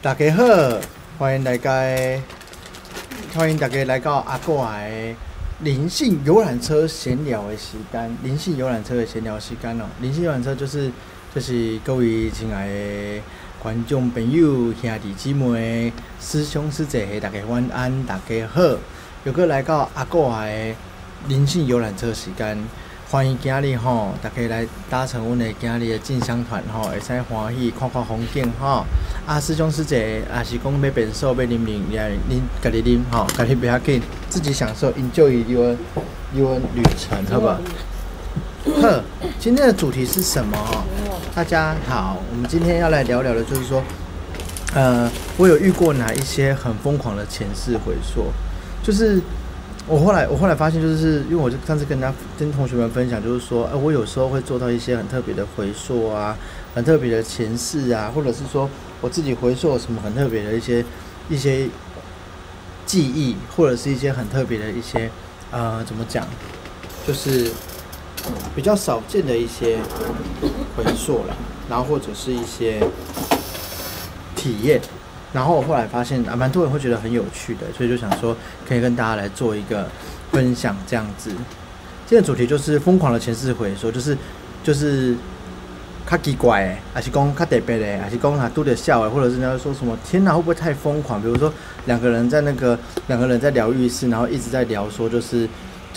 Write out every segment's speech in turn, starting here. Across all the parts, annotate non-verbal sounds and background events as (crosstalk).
大家好，欢迎大家，欢迎大家来到阿过来灵性游览车闲聊的时间。灵性游览车的闲聊时间哦，灵性游览车就是就是各位亲爱的观众朋友、兄弟姊妹、师兄师姐，大家晚安，大家好，又过来到阿过来灵性游览车时间。欢迎今日吼，大家来搭乘阮的今日的进香团吼，会使欢喜看看风景吼。啊，师兄师姐，也是讲要变瘦要啉啉，也恁家己啉吼，家己不要紧，自己享受，enjoy your your 旅程，好不好？呵，今天的主题是什么？大家好，我们今天要来聊聊的，就是说，呃，我有遇过哪一些很疯狂的前世回溯，就是。我后来，我后来发现，就是因为我就上次跟大家、跟同学们分享，就是说，呃，我有时候会做到一些很特别的回溯啊，很特别的前世啊，或者是说我自己回溯什么很特别的一些一些记忆，或者是一些很特别的一些呃，怎么讲，就是比较少见的一些回溯了，然后或者是一些体验。然后我后来发现啊，蛮多人会觉得很有趣的，所以就想说可以跟大家来做一个分享这样子。今天主题就是疯狂的前世回溯，就是就是卡奇怪诶，还是讲卡特别的，还是讲他都得笑诶，或者是人家说什么天哪，会不会太疯狂？比如说两个人在那个两个人在疗愈室，然后一直在聊说就是。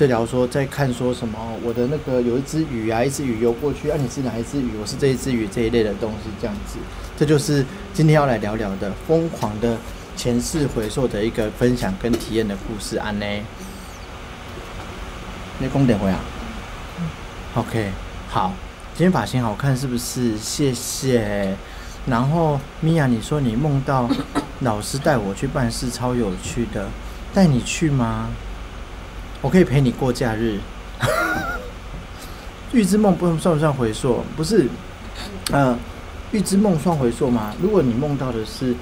在聊说，在看说什么？我的那个有一只鱼啊，一只鱼游过去，啊，你是哪一只鱼？我是这一只鱼这一类的东西，这样子，这就是今天要来聊聊的疯狂的前世回溯的一个分享跟体验的故事。安呢？那公点回啊？OK，好，今天发型好看是不是？谢谢。然后米娅，你说你梦到老师带我去办事，超有趣的，带你去吗？我可以陪你过假日。(laughs) 预知梦不算不算回溯？不是，呃，预知梦算回溯吗？如果你梦到的是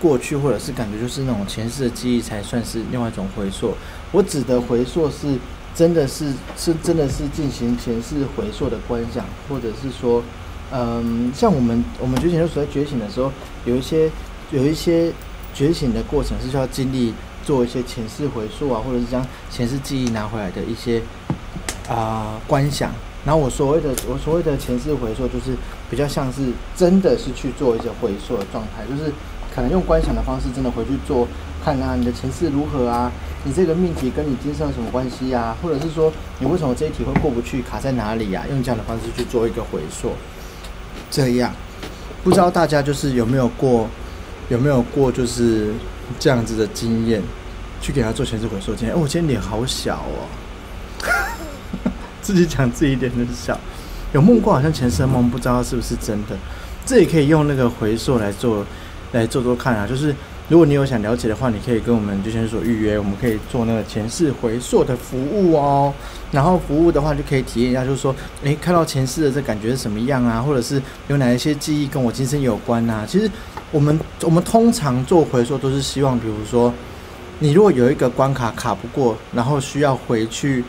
过去，或者是感觉就是那种前世的记忆，才算是另外一种回溯。我指的回溯是真的是是真的是进行前世回溯的观想，或者是说，嗯，像我们我们觉醒的时候，觉醒的时候，有一些有一些觉醒的过程是需要经历。做一些前世回溯啊，或者是将前世记忆拿回来的一些啊观想。然后我所谓的我所谓的前世回溯，就是比较像是真的是去做一些回溯的状态，就是可能用观想的方式，真的回去做，看看你的前世如何啊，你这个命题跟你今生有什么关系啊，或者是说你为什么这一题会过不去，卡在哪里啊？用这样的方式去做一个回溯。这样，不知道大家就是有没有过，有没有过就是。这样子的经验，去给他做前世回溯今天。哦，我今天脸好小哦，(laughs) 自己讲自己脸很小。有梦过好像前世梦，不知道是不是真的。这也可以用那个回溯来做，来做做看啊。就是如果你有想了解的话，你可以跟我们就先说预约，我们可以做那个前世回溯的服务哦。然后服务的话就可以体验一下，就是说，诶，看到前世的这感觉是什么样啊？或者是有哪一些记忆跟我今生有关啊？其实。我们我们通常做回溯都是希望，比如说，你如果有一个关卡卡不过，然后需要回去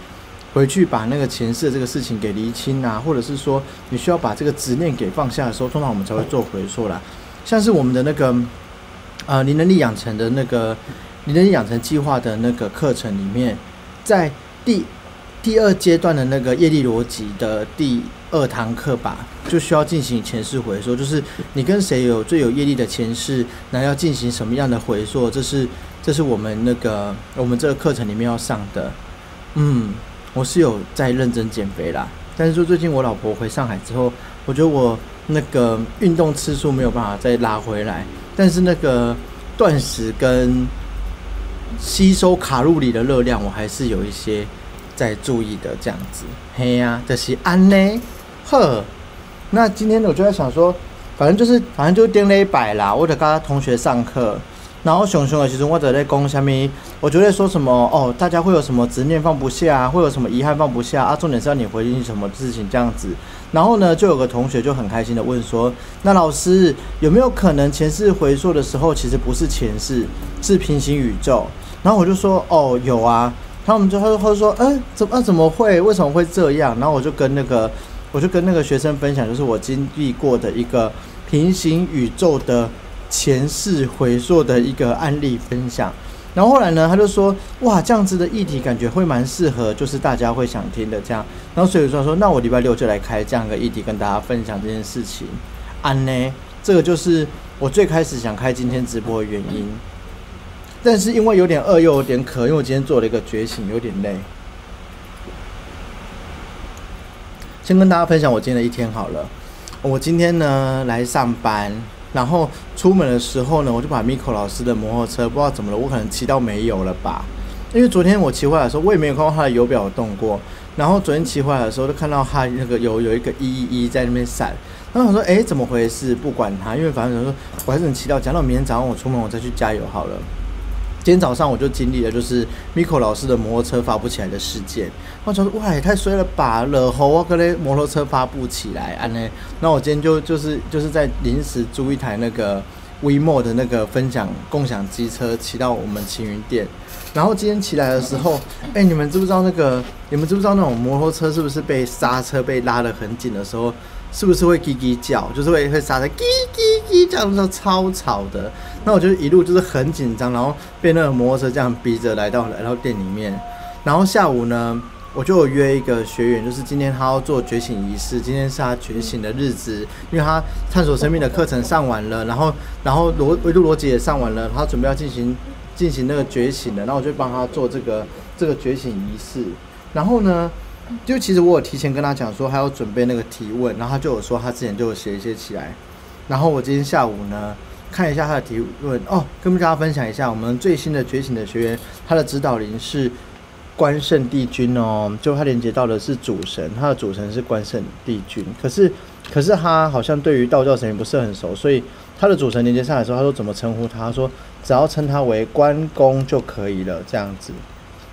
回去把那个前世的这个事情给厘清啊，或者是说你需要把这个执念给放下的时候，通常我们才会做回溯啦。像是我们的那个呃你能力养成的那个你能力养成计划的那个课程里面，在第第二阶段的那个业力逻辑的第。二堂课吧，就需要进行前世回溯，就是你跟谁有最有业力的前世，那要进行什么样的回溯？这是这是我们那个我们这个课程里面要上的。嗯，我是有在认真减肥啦，但是说最近我老婆回上海之后，我觉得我那个运动次数没有办法再拉回来，但是那个断食跟吸收卡路里的热量，我还是有一些在注意的。这样子，嘿呀，这是安呢。呵，那今天我就在想说，反正就是，反正就定了一百啦。我得跟他同学上课，然后熊熊的其实我在在讲下面，我觉得说什么哦，大家会有什么执念放不下，会有什么遗憾放不下啊？重点是要你回应什么事情这样子。然后呢，就有个同学就很开心的问说，那老师有没有可能前世回溯的时候，其实不是前世，是平行宇宙？然后我就说，哦，有啊。他们就他他说，嗯，怎么怎么会？为什么会这样？然后我就跟那个。我就跟那个学生分享，就是我经历过的一个平行宇宙的前世回溯的一个案例分享。然后后来呢，他就说，哇，这样子的议题感觉会蛮适合，就是大家会想听的这样。然后所以说说，那我礼拜六就来开这样一个议题，跟大家分享这件事情。安呢，这个就是我最开始想开今天直播的原因。但是因为有点饿又有点渴，因为我今天做了一个觉醒，有点累。先跟大家分享我今天的一天好了。我今天呢来上班，然后出门的时候呢，我就把 Miko 老师的摩托车不知道怎么了，我可能骑到没油了吧。因为昨天我骑回来的时候，我也没有看到他的油表动过。然后昨天骑回来的时候，就看到他那个油有一个一一一在那边闪。然后我说：“哎，怎么回事？不管他，因为反正我说我还是能骑到。讲到明天早上我出门，我再去加油好了。”今天早上我就经历了，就是 Miko 老师的摩托车发不起来的事件。我想说哇，也太衰了吧！了后我可能摩托车发不起来，安呢？那我今天就就是就是在临时租一台那个 WeMo 的那个分享共享机车，骑到我们青云店。然后今天起来的时候，哎，你们知不知道那个？你们知不知道那种摩托车是不是被刹车被拉得很紧的时候？是不是会叽叽叫？就是会会刹车叽叽叽叫的时候超吵的。那我就一路就是很紧张，然后被那个摩托车这样逼着来到来到店里面。然后下午呢，我就约一个学员，就是今天他要做觉醒仪式，今天是他觉醒的日子，因为他探索生命的课程上完了，然后然后逻维度逻辑也上完了，他准备要进行进行那个觉醒的，然后我就帮他做这个这个觉醒仪式。然后呢？就其实我有提前跟他讲说，还要准备那个提问，然后他就有说他之前就有写一些起来。然后我今天下午呢，看一下他的提问哦，跟大家分享一下我们最新的觉醒的学员，他的指导灵是关圣帝君哦，就他连接到的是主神，他的主神是关圣帝君。可是可是他好像对于道教神明不是很熟，所以他的主神连接上来的时候，他说怎么称呼他？他说只要称他为关公就可以了，这样子。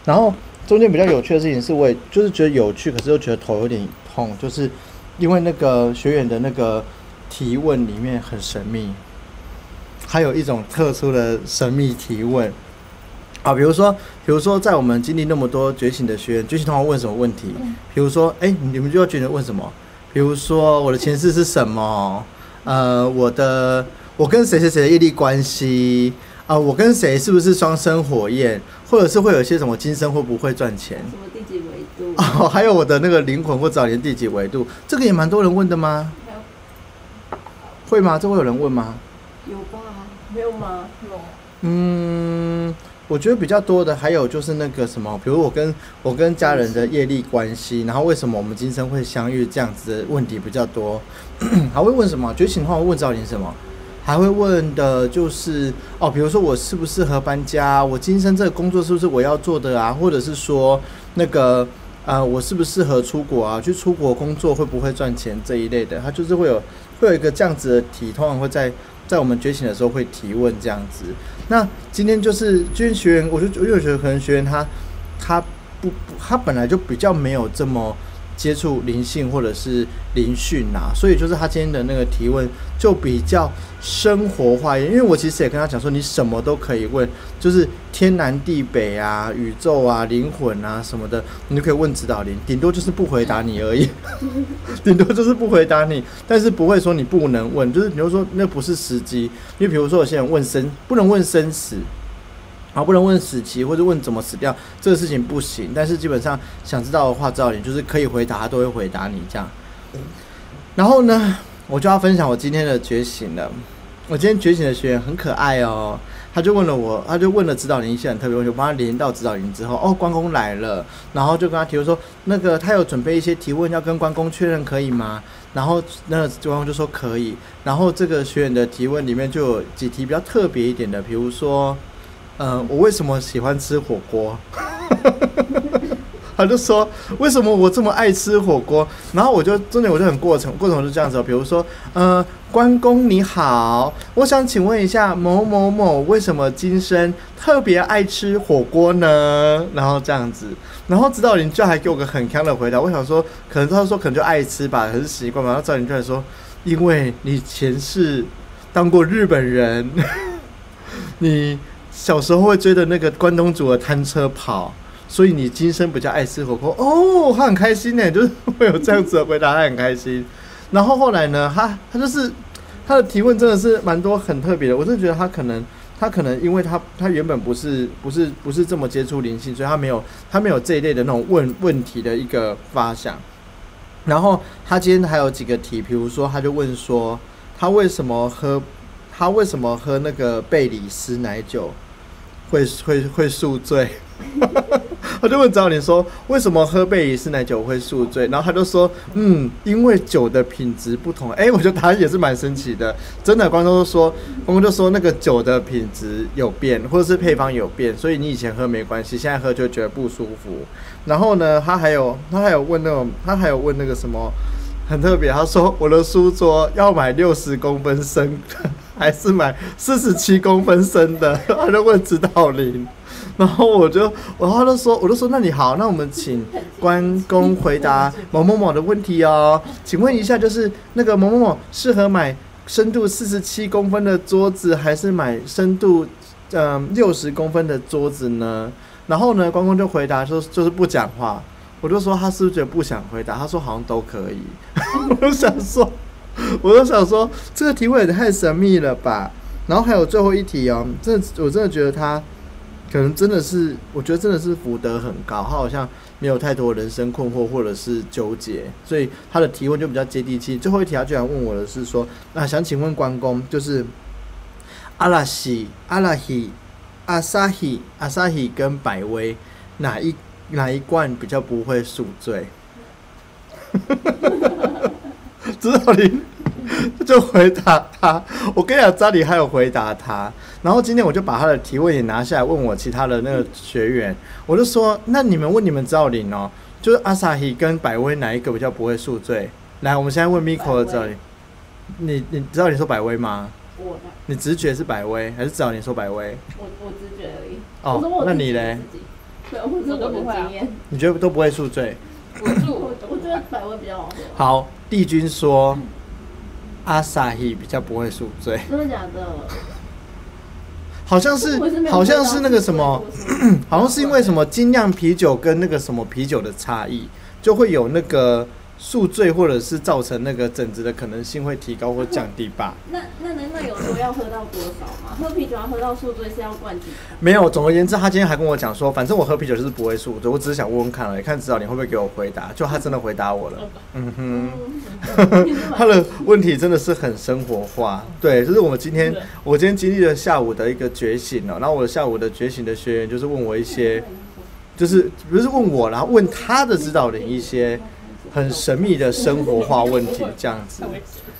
然后。中间比较有趣的事情是，我也就是觉得有趣，可是又觉得头有点痛，就是因为那个学员的那个提问里面很神秘，还有一种特殊的神秘提问啊，比如说，比如说在我们经历那么多觉醒的学员，觉醒通常问什么问题？比如说，哎，你们就要觉得问什么？比如说，我的前世是什么？呃，我的我跟谁谁谁的业力关系？啊，我跟谁是不是双生火焰，或者是会有一些什么今生会不会赚钱？什么第几维度？(laughs) 哦，还有我的那个灵魂或早年第几维度，这个也蛮多人问的吗？会吗？这会有人问吗？有吧？没有吗？有。嗯，我觉得比较多的还有就是那个什么，比如我跟我跟家人的业力关系，然后为什么我们今生会相遇这样子的问题比较多。(coughs) 还会问什么？觉醒的话会问早年什么？还会问的就是哦，比如说我适不适合搬家？我今生这个工作是不是我要做的啊？或者是说那个呃，我适不适合出国啊？去出国工作会不会赚钱这一类的？他就是会有会有一个这样子的题，通常会在在我们觉醒的时候会提问这样子。那今天就是今天学员，我就我就觉得可能学员他他不他本来就比较没有这么。接触灵性或者是灵讯啊，所以就是他今天的那个提问就比较生活化一点。因为我其实也跟他讲说，你什么都可以问，就是天南地北啊、宇宙啊、灵魂啊什么的，你都可以问指导灵，顶多就是不回答你而已，(laughs) 顶多就是不回答你，但是不会说你不能问，就是比如说那不是时机，因为比如说有些人问生，不能问生死。啊，不能问死期或者问怎么死掉，这个事情不行。但是基本上想知道的话，知道你就是可以回答，他都会回答你这样。然后呢，我就要分享我今天的觉醒了。我今天觉醒的学员很可爱哦，他就问了我，他就问了指导灵一些很特别问题，我帮他连到指导灵之后，哦，关公来了，然后就跟他提出说，那个他有准备一些提问要跟关公确认，可以吗？然后那个关公就说可以。然后这个学员的提问里面就有几题比较特别一点的，比如说。嗯，我为什么喜欢吃火锅？(laughs) 他就说为什么我这么爱吃火锅？然后我就真的我就很过程，过程就这样子。比如说，呃，关公你好，我想请问一下某某某为什么今生特别爱吃火锅呢？然后这样子，然后指导灵就还给我个很强的回答。我想说，可能他说可能就爱吃吧，还是习惯吧。然后指导灵就来说，因为你前世当过日本人，(laughs) 你。小时候会追着那个关东煮的摊车跑，所以你今生比较爱吃火锅哦，他很开心呢，就是会有这样子的回答，他很开心。然后后来呢，他他就是他的提问真的是蛮多很特别的，我真的觉得他可能他可能因为他他原本不是不是不是这么接触灵性，所以他没有他没有这一类的那种问问题的一个发想。然后他今天还有几个题，比如说他就问说他为什么喝他为什么喝那个贝里斯奶酒会会会宿醉？(laughs) 他就问张林说：“为什么喝贝里斯奶酒会宿醉？”然后他就说：“嗯，因为酒的品质不同。”哎，我觉得答案也是蛮神奇的。真的，观众都说，观众就说那个酒的品质有变，或者是配方有变，所以你以前喝没关系，现在喝就觉得不舒服。然后呢，他还有他还有问那种，他还有问那个什么很特别。他说：“我的书桌要买六十公分深，还是买四十七公分深的？” (laughs) 他就问指导林。然后我就，然后他就说，我就说，那你好，那我们请关公回答某某某的问题哦。请问一下，就是那个某某某适合买深度四十七公分的桌子，还是买深度嗯六十公分的桌子呢？然后呢，关公就回答说，就是不讲话。我就说他是不是觉得不想回答？他说好像都可以。(laughs) 我就想说，(laughs) 我都想说，这个提问也太神秘了吧。然后还有最后一题哦，这我真的觉得他。可能真的是，我觉得真的是福德很高，他好像没有太多人生困惑或者是纠结，所以他的提问就比较接地气。最后一题他居然问我的是说，那想请问关公，就是阿拉西、阿拉希、阿萨希、阿萨希跟百威哪一哪一罐比较不会宿醉？知道你。(laughs) 就回答他，我跟你讲，扎里还有回答他。然后今天我就把他的提问也拿下来问我其他的那个学员，我就说，那你们问你们赵林哦，就是阿萨希跟百威哪一个比较不会宿醉？来，我们现在问 Miko 的赵林，你你知道你说百威吗？我的。你直觉是百威，还是知道你说百威？我我直觉而已。哦，那你嘞？对，我这都不会。你觉得都不会宿醉？我我我觉得百威比较好喝。好，帝君说。阿萨希比较不会宿醉，真的假的？好像是，好像是那个什么，(clears throat) 好像是因为什么精酿啤酒跟那个什么啤酒的差异，就会有那个。宿醉或者是造成那个疹子的可能性会提高或降低吧？那那那那有说要喝到多少吗？喝啤酒要喝到宿醉是要灌几？没有，总而言之，他今天还跟我讲说，反正我喝啤酒就是不会宿醉，我只是想问问看了，看指导你会不会给我回答？就他真的回答我了。(laughs) 嗯哼，他的问题真的是很生活化。对，就是我们今天我今天经历了下午的一个觉醒了，然后我下午的觉醒的学员就是问我一些，就是不是问我，然后问他的指导灵一些。很神秘的生活化问题，这样子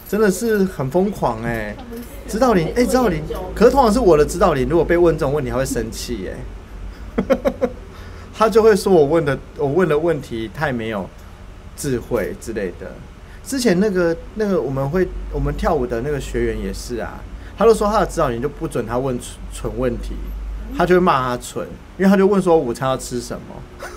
真的是很疯狂哎！指导灵哎，指导灵，可是通常是我的指导灵，如果被问这种问题，他会生气哎，(laughs) 他就会说我问的我问的问题太没有智慧之类的。之前那个那个我们会我们跳舞的那个学员也是啊，他就说他的指导灵就不准他问蠢问题，他就会骂他蠢，因为他就问说午餐要吃什么。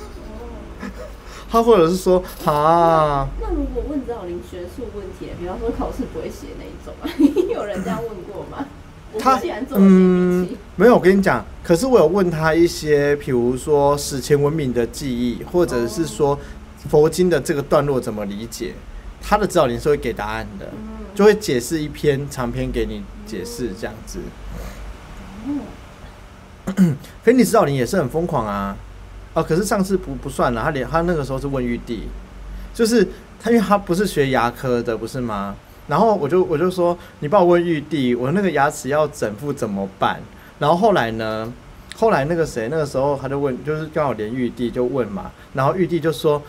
他或者是说啊，那如果问赵林学术问题，比方说考试不会写那一种啊，(laughs) 有人这样问过吗？他嗯，没有，我跟你讲，可是我有问他一些，比如说史前文明的记忆，或者是说佛经的这个段落怎么理解，他的指导灵是会给答案的，就会解释一篇长篇给你解释这样子。嗯，(clears throat) 可你指导灵也是很疯狂啊。哦，可是上次不不算了，他连他那个时候是问玉帝，就是他因为他不是学牙科的，不是吗？然后我就我就说，你帮我问玉帝，我那个牙齿要整副怎么办？然后后来呢，后来那个谁那个时候他就问，就是刚好连玉帝就问嘛，然后玉帝就说，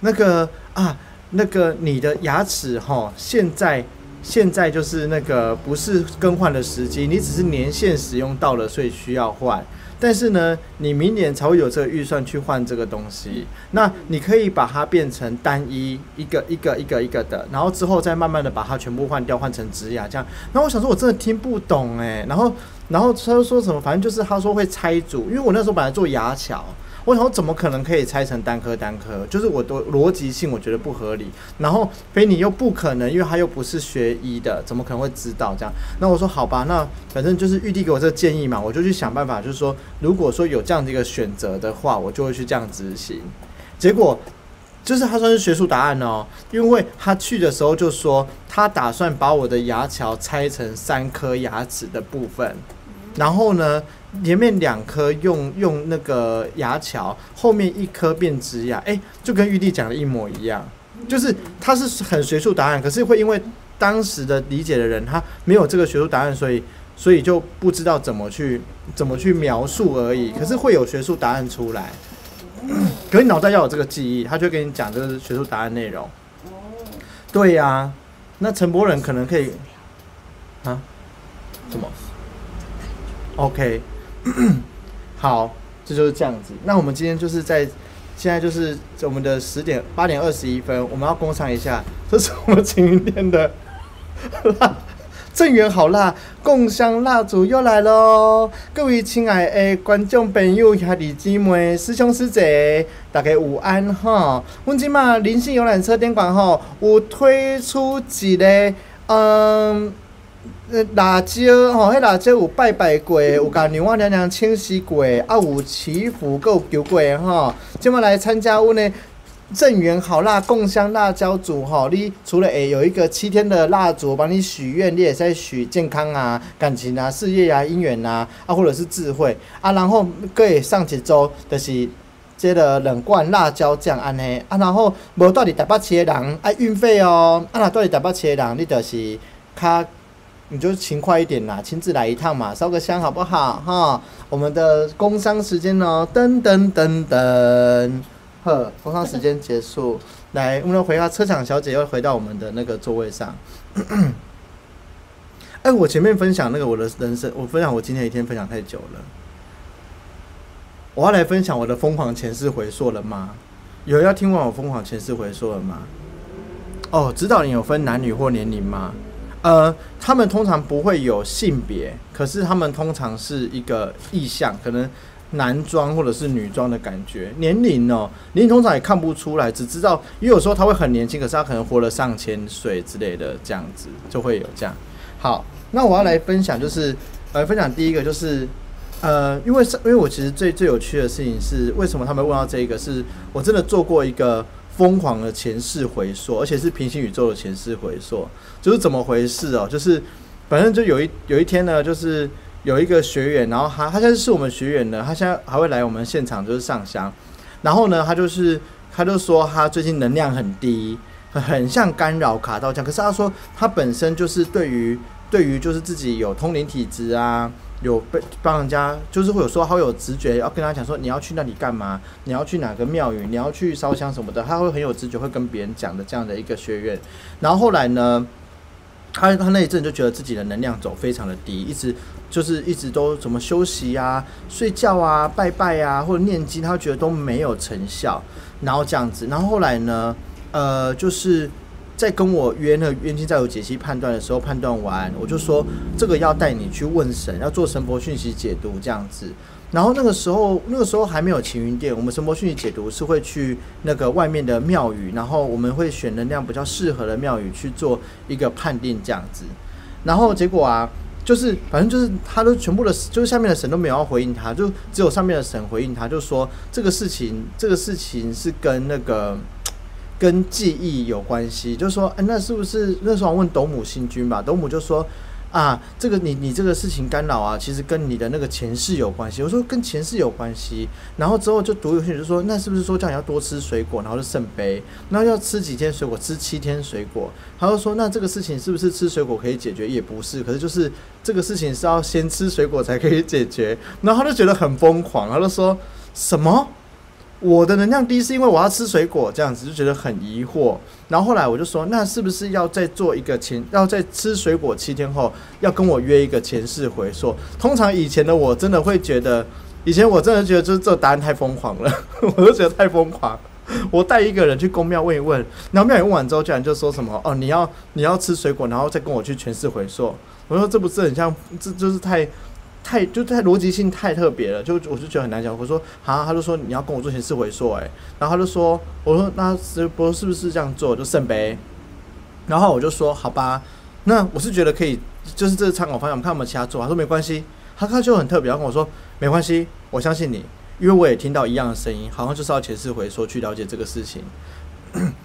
那个啊，那个你的牙齿哈，现在现在就是那个不是更换的时机，你只是年限使用到了，所以需要换。但是呢，你明年才会有这个预算去换这个东西。那你可以把它变成单一一个一个一个一个的，然后之后再慢慢的把它全部换掉，换成植牙这样。然后我想说，我真的听不懂哎。然后，然后他又说什么？反正就是他说会拆组，因为我那时候本来做牙桥。我想怎么可能可以拆成单颗单颗？就是我的逻辑性我觉得不合理。然后菲尼又不可能，因为他又不是学医的，怎么可能会知道这样？那我说好吧，那反正就是玉帝给我这个建议嘛，我就去想办法，就是说如果说有这样的一个选择的话，我就会去这样执行。结果就是他算是学术答案哦，因为他去的时候就说他打算把我的牙桥拆成三颗牙齿的部分，然后呢，前面两颗用用那个牙桥，后面一颗变直牙，哎，就跟玉帝讲的一模一样，就是他是很学术答案，可是会因为当时的理解的人他没有这个学术答案，所以所以就不知道怎么去怎么去描述而已，可是会有学术答案出来。(clears throat) 可你脑袋要有这个记忆，他就跟你讲这个学术答案内容。对呀，那陈伯仁可能可以啊？什么？OK，(clears throat) 好，这就是这样子。那我们今天就是在现在就是我们的十点八点二十一分，我们要工商一下，这是我们晴云店的。(laughs) 正源好辣，共香蜡烛又来喽！各位亲爱的观众朋友、兄弟姊妹、师兄师姐，大家午安哈！我今嘛灵性游览车店馆吼，有推出几个嗯，辣椒吼，迄辣椒有拜拜过，有甲牛蛙娘娘清洗过，啊有祈福，有求过吼，今嘛来参加阮的。正源好辣共香辣椒组哈，你除了诶有一个七天的蜡烛帮你许愿，你也在许健康啊、感情啊、事业啊、姻缘啊，啊或者是智慧。啊，然后可以上几周就是接着冷罐辣椒酱安尼。啊，然后无到底台北车的人爱运费哦，啊若到底台北车的人你就是卡，你就勤快一点啦，亲自来一趟嘛，烧个香好不好哈？我们的工商时间呢，噔噔噔噔。呵，工商时间结束，(laughs) 来，我们回到车厂小姐，又回到我们的那个座位上。(coughs) 哎，我前面分享那个我的人生，我分享我今天一天分享太久了，我要来分享我的疯狂前世回溯了吗？有要听完我疯狂前世回溯了吗？哦，指导你有分男女或年龄吗？呃，他们通常不会有性别，可是他们通常是一个意向，可能。男装或者是女装的感觉，年龄哦，年龄通常也看不出来，只知道，因为有时候他会很年轻，可是他可能活了上千岁之类的，这样子就会有这样。好，那我要来分享，就是呃分享第一个，就是呃，因为是，因为我其实最最有趣的事情是，为什么他们问到这个，是我真的做过一个疯狂的前世回溯，而且是平行宇宙的前世回溯，就是怎么回事哦？就是反正就有一有一天呢，就是。有一个学员，然后他他现在是我们学员的，他现在还会来我们现场就是上香，然后呢，他就是他就说他最近能量很低，很像干扰卡到这样。可是他说他本身就是对于对于就是自己有通灵体质啊，有被帮人家就是会有说他会有直觉，要跟他讲说你要去那里干嘛，你要去哪个庙宇，你要去烧香什么的，他会很有直觉，会跟别人讲的这样的一个学院。然后后来呢，他他那一阵就觉得自己的能量走非常的低，一直。就是一直都怎么休息啊、睡觉啊、拜拜啊，或者念经，他觉得都没有成效，然后这样子，然后后来呢，呃，就是在跟我约那个冤亲债主解析判断的时候，判断完，我就说这个要带你去问神，要做神佛讯息解读这样子。然后那个时候，那个时候还没有晴云殿，我们神佛讯息解读是会去那个外面的庙宇，然后我们会选能量比较适合的庙宇去做一个判定这样子。然后结果啊。就是，反正就是，他都全部的，就是下面的神都没有要回应他，就只有上面的神回应他，就说这个事情，这个事情是跟那个跟记忆有关系，就说，哎，那是不是那时候问斗姆星君吧？斗姆就说。啊，这个你你这个事情干扰啊，其实跟你的那个前世有关系。我说跟前世有关系，然后之后就读有些人就说，那是不是说叫你要多吃水果，然后就圣杯，然后要吃几天水果，吃七天水果。他就说，那这个事情是不是吃水果可以解决？也不是，可是就是这个事情是要先吃水果才可以解决。然后他就觉得很疯狂，他就说什么？我的能量低是因为我要吃水果，这样子就觉得很疑惑。然后后来我就说，那是不是要再做一个前，要在吃水果七天后，要跟我约一个前世回溯？通常以前的我真的会觉得，以前我真的觉得就是这答案太疯狂了，我都觉得太疯狂。我带一个人去公庙问一问，然后庙里问完之后，居然就说什么哦，你要你要吃水果，然后再跟我去前世回溯。我说这不是很像，这就是太。太就太逻辑性太特别了，就我就觉得很难讲。我说好，他就说你要跟我做前世回溯，哎，然后他就说，我说那是不是不是这样做就圣杯？然后我就说好吧，那我是觉得可以，就是这个参考方向，我们看有没有其他做。他说没关系，他他就很特别，他跟我说没关系，我相信你，因为我也听到一样的声音，好像就是要前世回溯去了解这个事情。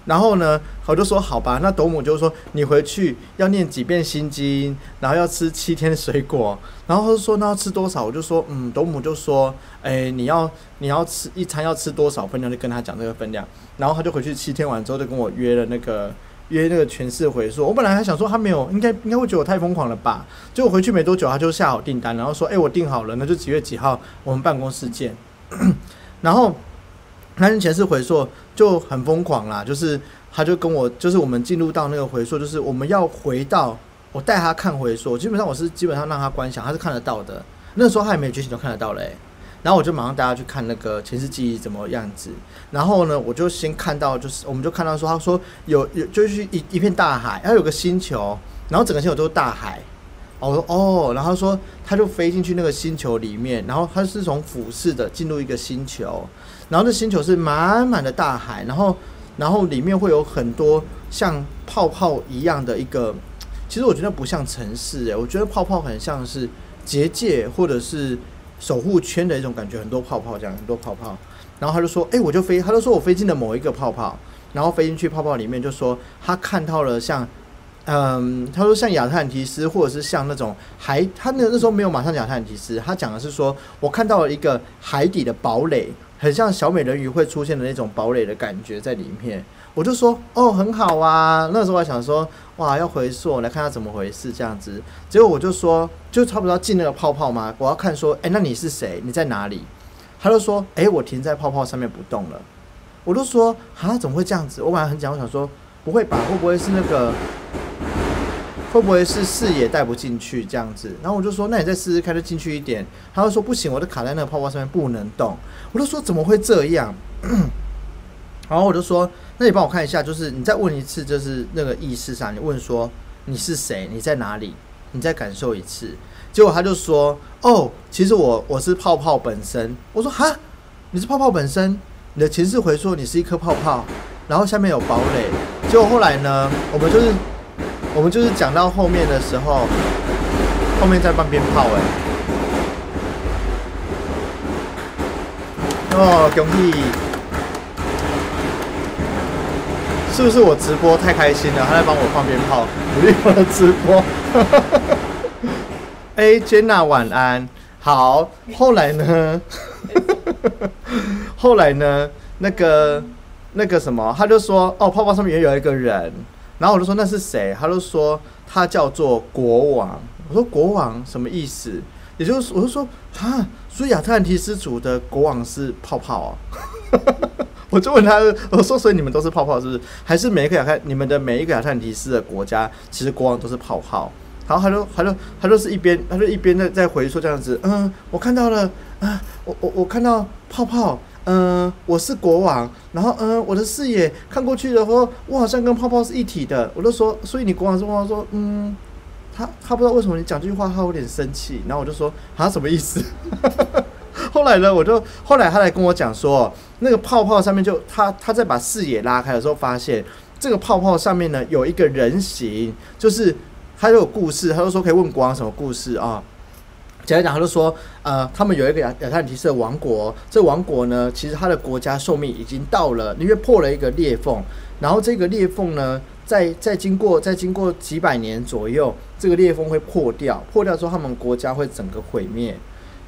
然后呢，我就说好吧，那斗母就说你回去要念几遍心经，然后要吃七天水果，然后他说那要吃多少？我就说嗯，斗母就说，哎，你要你要吃一餐要吃多少分量，就跟他讲这个分量，然后他就回去七天完之后就跟我约了那个约那个全市回溯。我本来还想说他没有，应该应该会觉得我太疯狂了吧？结果回去没多久他就下好订单，然后说哎我订好了，那就几月几号我们办公室见。(coughs) 然后那天前世回溯就很疯狂啦，就是他就跟我，就是我们进入到那个回溯，就是我们要回到我带他看回溯，基本上我是基本上让他观想，他是看得到的。那时候他也没觉醒，都看得到嘞。然后我就马上带他去看那个前世记忆怎么样子。然后呢，我就先看到，就是我们就看到说，他说有有就是一一片大海，然后有个星球，然后整个星球都是大海。我说哦，然后说他就飞进去那个星球里面，然后他是从俯视的进入一个星球，然后那星球是满满的大海，然后然后里面会有很多像泡泡一样的一个，其实我觉得不像城市诶，我觉得泡泡很像是结界或者是守护圈的一种感觉，很多泡泡这样，很多泡泡。然后他就说，哎，我就飞，他就说我飞进了某一个泡泡，然后飞进去泡泡里面，就说他看到了像。嗯，他说像亚特兰提斯，或者是像那种海，他那那时候没有马上讲亚特兰提斯，他讲的是说，我看到了一个海底的堡垒，很像小美人鱼会出现的那种堡垒的感觉在里面。我就说，哦，很好啊。那时候我还想说，哇，要回溯来看他怎么回事这样子。结果我就说，就差不多进那个泡泡吗？我要看说，哎，那你是谁？你在哪里？他就说，哎，我停在泡泡上面不动了。我就说，啊，怎么会这样子？我本来很讲，我想说，不会吧？会不会是那个？会不会是视野带不进去这样子？然后我就说，那你再试试看，就进去一点。他就说不行，我都卡在那个泡泡上面不能动。我就说怎么会这样？(clears throat) 然后我就说，那你帮我看一下，就是你再问一次，就是那个意识上，你问说你是谁？你在哪里？你再感受一次。结果他就说，哦，其实我我是泡泡本身。我说哈，你是泡泡本身？你的前世回溯你是一颗泡泡，然后下面有堡垒。结果后来呢，我们就是。我们就是讲到后面的时候，后面在放鞭炮哎，哦，兄弟！是不是我直播太开心了？他在帮我放鞭炮，鼓励我的直播。(laughs) 哎，Jenna 晚安，好。后来呢？(laughs) 后来呢？那个那个什么，他就说，哦，泡泡上面也有一个人。然后我就说那是谁？他就说他叫做国王。我说国王什么意思？也就是我就说啊，所以亚特兰提斯族的国王是泡泡哦。(laughs) 我就问他，我说所以你们都是泡泡是不是？还是每一个亚特你们的每一个亚特兰提斯的国家其实国王都是泡泡？然后他就他就他就是一边他就一边在在回说这样子，嗯，我看到了啊，我我我看到泡泡。嗯，我是国王，然后嗯，我的视野看过去的话，我好像跟泡泡是一体的。我就说，所以你国王是泡泡，说嗯，他他不知道为什么你讲这句话，他有点生气。然后我就说，他什么意思？(laughs) 后来呢，我就后来他来跟我讲说，那个泡泡上面就他他在把视野拉开的时候，发现这个泡泡上面呢有一个人形，就是他有故事，他就说可以问国王什么故事啊？简单讲，他就说，呃，他们有一个亚亚特兰提斯的王国，这王国呢，其实他的国家寿命已经到了，因为破了一个裂缝，然后这个裂缝呢，在在经过在经过几百年左右，这个裂缝会破掉，破掉之后，他们国家会整个毁灭。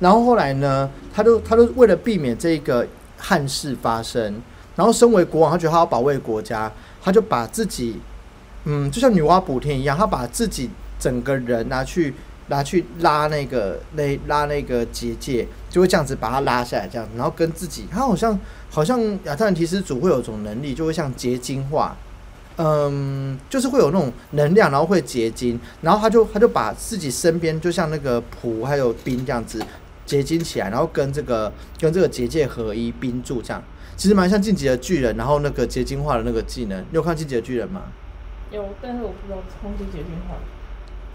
然后后来呢，他就他就为了避免这个憾事发生，然后身为国王，他觉得他要保卫国家，他就把自己，嗯，就像女娲补天一样，他把自己整个人拿去。拿去拉那个那拉那个结界，就会这样子把它拉下来，这样，然后跟自己，他好像好像亚特兰提斯族会有种能力，就会像结晶化，嗯，就是会有那种能量，然后会结晶，然后他就他就把自己身边就像那个土还有冰这样子结晶起来，然后跟这个跟这个结界合一冰柱，这样其实蛮像晋级的巨人，然后那个结晶化的那个技能，你有看晋级的巨人吗？有，但是我不知道空气结晶化。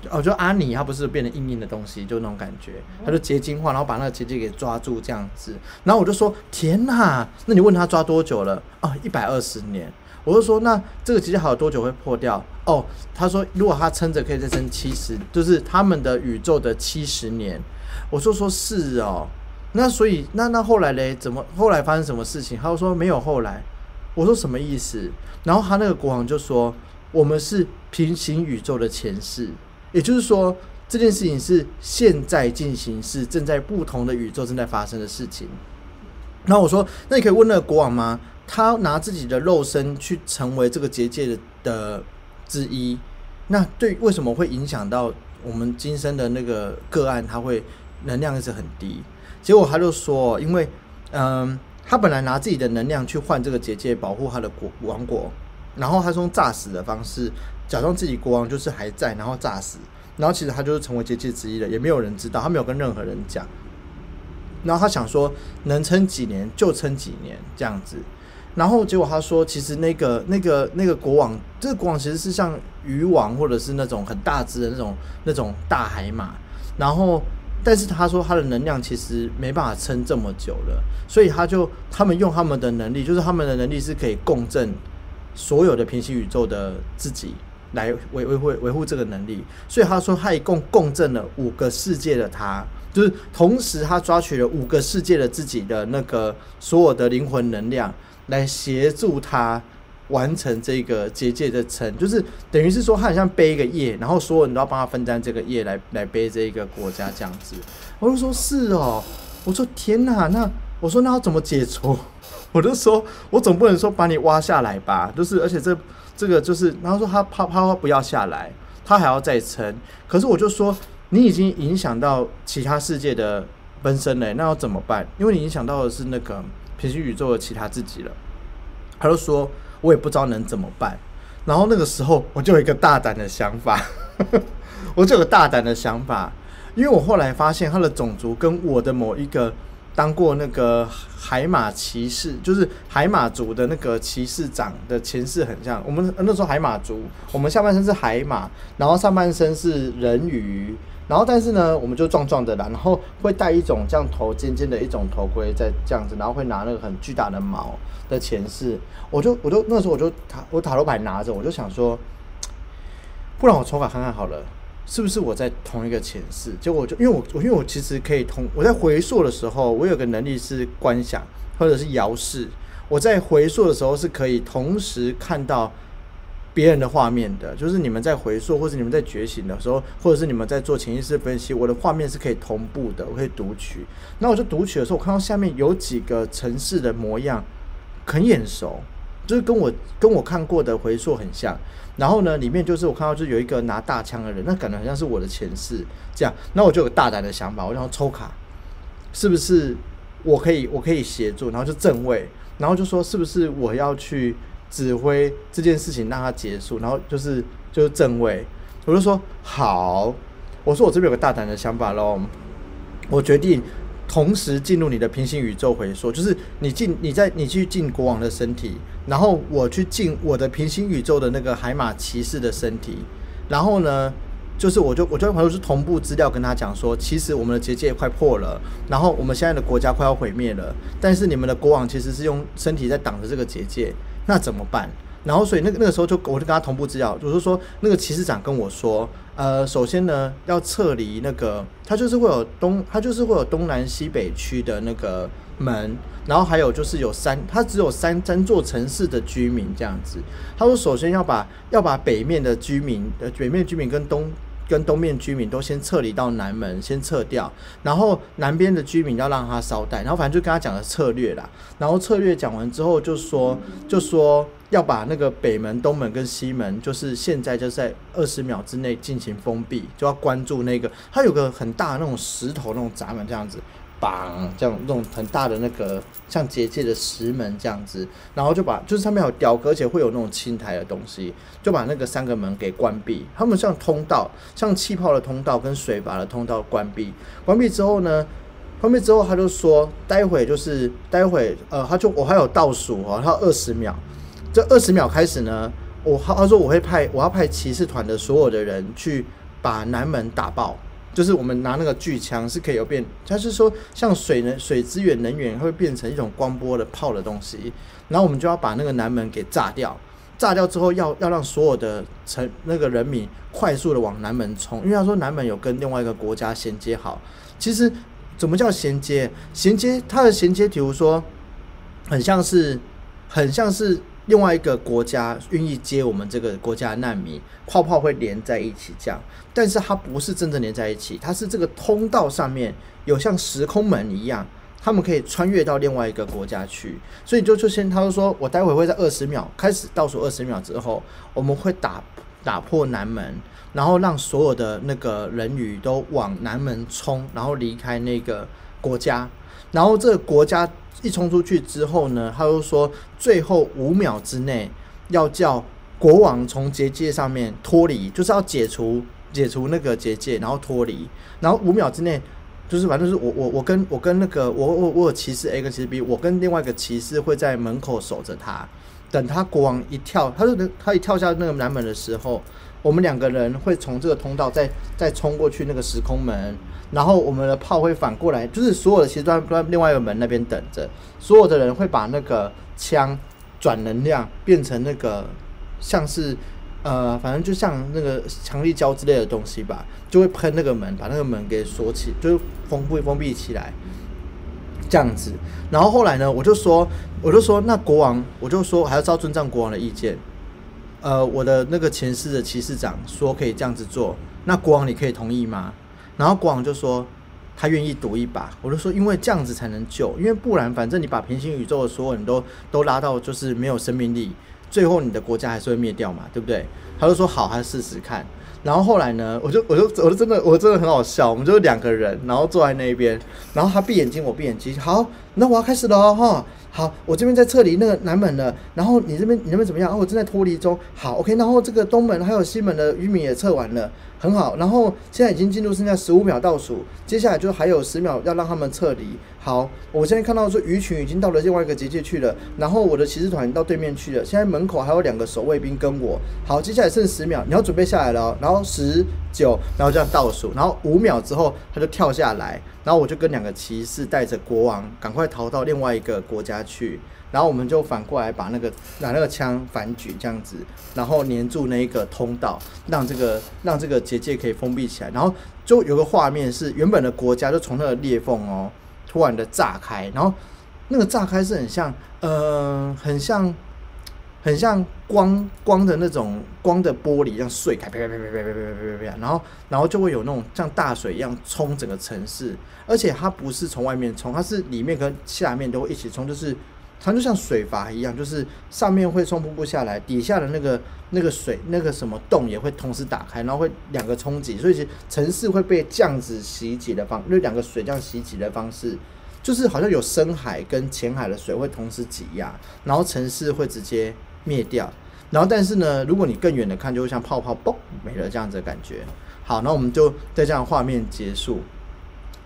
哦，就阿尼，他不是变得硬硬的东西，就那种感觉，他就结晶化，然后把那个结界给抓住这样子。然后我就说：天哪！那你问他抓多久了？哦，一百二十年。我就说：那这个结界还有多久会破掉？哦，他说如果他撑着可以再撑七十，就是他们的宇宙的七十年。我就：说是哦。那所以那那后来嘞？怎么后来发生什么事情？他就说没有后来。我说什么意思？然后他那个国王就说，我们是平行宇宙的前世，也就是说这件事情是现在进行式，正在不同的宇宙正在发生的事情。那我说，那你可以问那个国王吗？他拿自己的肉身去成为这个结界的的之一，那对为什么会影响到我们今生的那个个案？他会能量一直很低。结果他就说，因为嗯。他本来拿自己的能量去换这个结界，保护他的国王国，然后他是用诈死的方式，假装自己国王就是还在，然后诈死，然后其实他就是成为结界之一了，也没有人知道，他没有跟任何人讲。然后他想说，能撑几年就撑几年这样子，然后结果他说，其实那个那个那个国王，这个国王其实是像渔王或者是那种很大只的那种那种大海马，然后。但是他说他的能量其实没办法撑这么久了，所以他就他们用他们的能力，就是他们的能力是可以共振所有的平行宇宙的自己来维维护维护这个能力。所以他说他一共共振了五个世界的他，就是同时他抓取了五个世界的自己的那个所有的灵魂能量来协助他。完成这个结界的层，就是等于是说，他好像背一个业，然后所有人都要帮他分担这个业，来来背这一个国家这样子。我就说是哦，我说天哪，那我说那要怎么解除？(laughs) 我就说，我总不能说把你挖下来吧？就是而且这这个就是，然后说他怕怕他不要下来，他还要再撑。可是我就说，你已经影响到其他世界的分身了，那要怎么办？因为你影响到的是那个平行宇宙的其他自己了。他就说。我也不知道能怎么办，然后那个时候我就有一个大胆的想法，我就有个大胆的想法，因为我后来发现他的种族跟我的某一个当过那个海马骑士，就是海马族的那个骑士长的前世很像。我们那时候海马族，我们下半身是海马，然后上半身是人鱼。然后，但是呢，我们就壮壮的啦，然后会戴一种这样头尖尖的一种头盔，在这样子，然后会拿那个很巨大的毛的前世，我就我就那时候我就塔我塔罗牌拿着，我就想说，(tsk) 不然我抽卡看看好了，是不是我在同一个前世？结果我就因为我我因为我其实可以同我在回溯的时候，我有个能力是观想或者是遥视，我在回溯的时候是可以同时看到。别人的画面的，就是你们在回溯，或者你们在觉醒的时候，或者是你们在做潜意识分析，我的画面是可以同步的，我可以读取。那我就读取的时候，我看到下面有几个城市的模样很眼熟，就是跟我跟我看过的回溯很像。然后呢，里面就是我看到就有一个拿大枪的人，那感觉好像是我的前世这样。那我就有大胆的想法，我想抽卡，是不是我可以我可以协助？然后就正位，然后就说是不是我要去。指挥这件事情让它结束，然后就是就是正位，我就说好，我说我这边有个大胆的想法喽，我决定同时进入你的平行宇宙回溯，就是你进你在你去进国王的身体，然后我去进我的平行宇宙的那个海马骑士的身体，然后呢，就是我就我就朋友是同步资料跟他讲说，其实我们的结界快破了，然后我们现在的国家快要毁灭了，但是你们的国王其实是用身体在挡着这个结界。那怎么办？然后，所以那个那个时候就我就跟他同步资料，就是说那个骑士长跟我说，呃，首先呢要撤离那个，他就是会有东，他就是会有东南西北区的那个门，然后还有就是有三，他只有三三座城市的居民这样子。他说，首先要把要把北面的居民，呃，北面居民跟东。跟东面居民都先撤离到南门，先撤掉，然后南边的居民要让他捎带，然后反正就跟他讲了策略啦。然后策略讲完之后，就说就说要把那个北门、东门跟西门，就是现在就在二十秒之内进行封闭，就要关注那个，它有个很大的那种石头那种闸门这样子。绑这样那种很大的那个像结界的石门这样子，然后就把就是上面有雕刻，而且会有那种青苔的东西，就把那个三个门给关闭。他们像通道，像气泡的通道跟水阀的通道关闭。关闭之后呢，关闭之后他就说，待会就是待会呃，他就我还有倒数哦，他二十秒，这二十秒开始呢，我他说我会派我要派骑士团的所有的人去把南门打爆。就是我们拿那个巨枪是可以有变，他是说像水能水资源能源会变成一种光波的炮的东西，然后我们就要把那个南门给炸掉，炸掉之后要要让所有的城那个人民快速的往南门冲，因为他说南门有跟另外一个国家衔接好。其实怎么叫衔接？衔接它的衔接，比如说很像是很像是另外一个国家愿意接我们这个国家的难民，泡泡会连在一起这样，但是它不是真正连在一起，它是这个通道上面有像时空门一样。他们可以穿越到另外一个国家去，所以就就先他就说，我待会会在二十秒开始倒数二十秒之后，我们会打打破南门，然后让所有的那个人鱼都往南门冲，然后离开那个国家。然后这个国家一冲出去之后呢，他就说最后五秒之内要叫国王从结界上面脱离，就是要解除解除那个结界，然后脱离，然后五秒之内。就是反正是我我我跟我跟那个我我我有骑士 A 跟骑士 B，我跟另外一个骑士会在门口守着他，等他国王一跳，他就他一跳下那个南门的时候，我们两个人会从这个通道再再冲过去那个时空门，然后我们的炮会反过来，就是所有的骑士都在另外一个门那边等着，所有的人会把那个枪转能量变成那个像是。呃，反正就像那个强力胶之类的东西吧，就会喷那个门，把那个门给锁起，就是封闭封闭起来，这样子。然后后来呢，我就说，我就说，那国王，我就说还要照遵照国王的意见。呃，我的那个前世的骑士长说可以这样子做，那国王你可以同意吗？然后国王就说他愿意赌一把。我就说，因为这样子才能救，因为不然，反正你把平行宇宙的所有人都都拉到就是没有生命力。最后你的国家还是会灭掉嘛，对不对？他就说好，他试试看。然后后来呢，我就我就我就真的我真的很好笑，我们就两个人，然后坐在那边，然后他闭眼睛，我闭眼睛。好，那我要开始了哈。好，我这边在撤离那个南门了，然后你这边你那边怎么样？哦，我正在脱离中。好，OK。然后这个东门还有西门的渔民也撤完了，很好。然后现在已经进入剩下十五秒倒数，接下来就还有十秒要让他们撤离。好，我现在看到说鱼群已经到了另外一个结界去了，然后我的骑士团到对面去了。现在门口还有两个守卫兵跟我。好，接下来剩十秒，你要准备下来了。然后十九，然后这样倒数，然后五秒之后他就跳下来，然后我就跟两个骑士带着国王赶快逃到另外一个国家去。然后我们就反过来把那个拿那个枪反举这样子，然后粘住那一个通道，让这个让这个结界可以封闭起来。然后就有个画面是原本的国家就从那个裂缝哦。突然的炸开，然后那个炸开是很像，呃，很像，很像光光的那种光的玻璃一样碎开，啪啪啪啪啪啪啪啪啪啪，然后然后就会有那种像大水一样冲整个城市，而且它不是从外面冲，它是里面跟下面都会一起冲，就是它就像水阀一样，就是上面会冲瀑布下来，底下的那个那个水那个什么洞也会同时打开，然后会两个冲击，所以其实城市会被这样子袭击的方，因为两个水这样袭击的方式。就是好像有深海跟浅海的水会同时挤压，然后城市会直接灭掉。然后但是呢，如果你更远的看，就会像泡泡嘣没了这样子的感觉。好，那我们就在这样画面结束。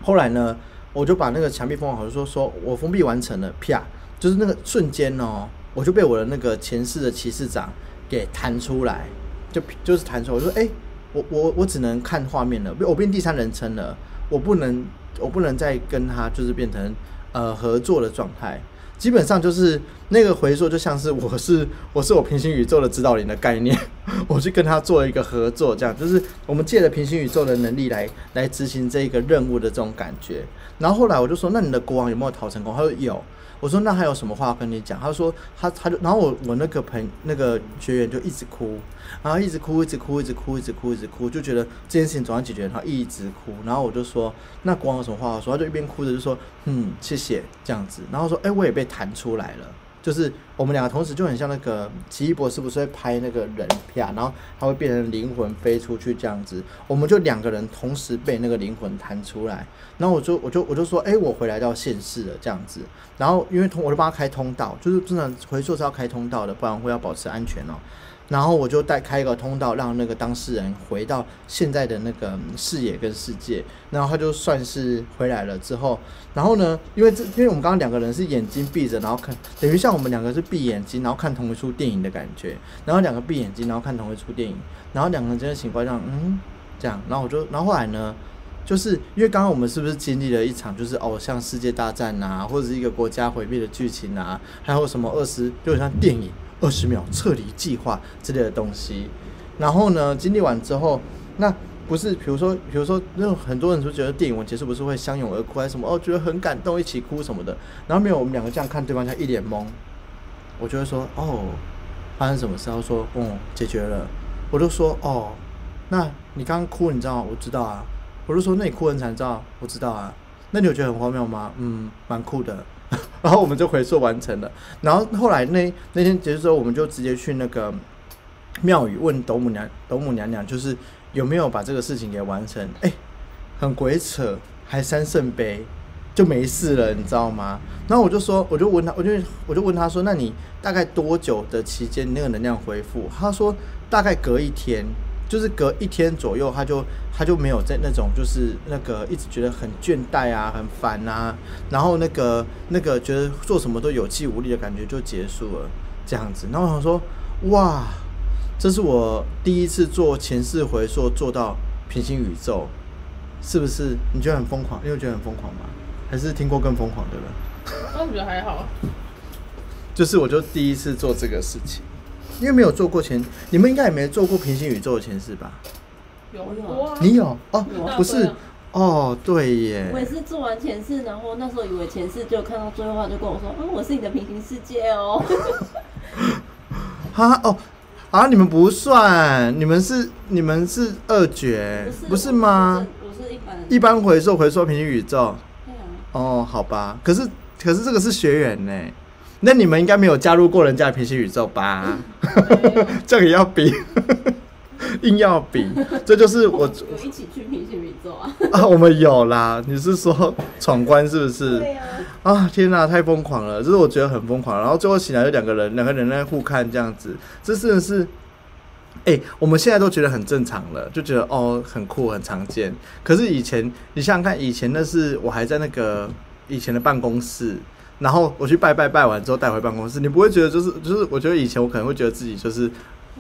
后来呢，我就把那个墙壁封好，就说说我封闭完成了，啪，就是那个瞬间哦，我就被我的那个前世的骑士长给弹出来，就就是弹出来。我说，哎，我我我只能看画面了，我变第三人称了，我不能。我不能再跟他就是变成呃合作的状态，基本上就是那个回溯就像是我是 (laughs) 我是我平行宇宙的指导灵的概念，(laughs) 我去跟他做一个合作，这样就是我们借了平行宇宙的能力来来执行这一个任务的这种感觉。然后后来我就说，那你的国王有没有逃成功？他说有。我说那还有什么话要跟你讲？他说他他就然后我我那个朋那个学员就一直哭，然后一直哭一直哭一直哭一直哭一直哭，就觉得这件事情总要解决，他一直哭。然后我就说那国王有什么话要说？他就一边哭着就说嗯谢谢这样子。然后说哎我也被弹出来了。就是我们两个同时就很像那个奇异博士，不是会拍那个人片，然后他会变成灵魂飞出去这样子，我们就两个人同时被那个灵魂弹出来，然后我就我就我就说，哎，我回来到现世了这样子，然后因为通我就帮他开通道，就是真的回溯是要开通道的，不然会要保持安全哦。然后我就带开一个通道，让那个当事人回到现在的那个视野跟世界，然后他就算是回来了之后，然后呢，因为这因为我们刚刚两个人是眼睛闭着，然后看，等于像我们两个是闭眼睛，然后看同一出电影的感觉，然后两个闭眼睛，然后看同一出电影，然后两个人真的情况这样，嗯，这样，然后我就，然后后来呢，就是因为刚刚我们是不是经历了一场就是偶像世界大战啊，或者是一个国家毁灭的剧情啊，还有什么二十，就像电影。二十秒撤离计划之类的东西，然后呢，经历完之后，那不是比如说，比如说，那很多人都觉得电影完结束不是会相拥而哭，还是什么？哦，觉得很感动，一起哭什么的。然后没有，我们两个这样看对方，他一脸懵，我就会说哦，发生什么事？他说哦，解决了。我就说哦，那你刚刚哭，你知道吗？我知道啊。我就说那你哭很惨，知道？我知道啊。那你有觉得很荒谬吗？嗯，蛮酷的。(laughs) 然后我们就回溯完成了。然后后来那那天结束之后，我们就直接去那个庙宇问斗母娘斗母娘娘，就是有没有把这个事情给完成？哎，很鬼扯，还三圣杯就没事了，你知道吗？然后我就说，我就问他，我就我就问他说，那你大概多久的期间那个能量恢复？他说大概隔一天。就是隔一天左右，他就他就没有在那种就是那个一直觉得很倦怠啊、很烦啊，然后那个那个觉得做什么都有气无力的感觉就结束了这样子。然后我想说，哇，这是我第一次做前世回溯做到平行宇宙，是不是？你觉得很疯狂？你有觉得很疯狂吗？还是听过更疯狂的人？我觉得还好。就是我就第一次做这个事情。因为没有做过前，你们应该也没做过平行宇宙的前世吧？有有，你有哦？不是哦，对耶。我也是做完前世，然后那时候以为前世就看到最后，他就跟我说：“嗯，我是你的平行世界哦。(laughs) ”哈哦，啊，你们不算，你们是你们是二绝，不是吗？我是一般一般回溯回溯平行宇宙。哦，好吧，可是可是这个是学员呢。那你们应该没有加入过人家的平行宇宙吧？(laughs) 这个要比，(laughs) 硬要比，这就是我 (laughs) 一起去平行宇宙啊！啊，我们有啦。你是说闯关是不是？啊，天哪，太疯狂了！就是我觉得很疯狂。然后最后醒来有两个人，两个人在互看这样子，这真的是，哎，我们现在都觉得很正常了，就觉得哦很酷很常见。可是以前，你想想看，以前那是我还在那个以前的办公室。然后我去拜拜拜完之后带回办公室，你不会觉得就是就是，我觉得以前我可能会觉得自己就是，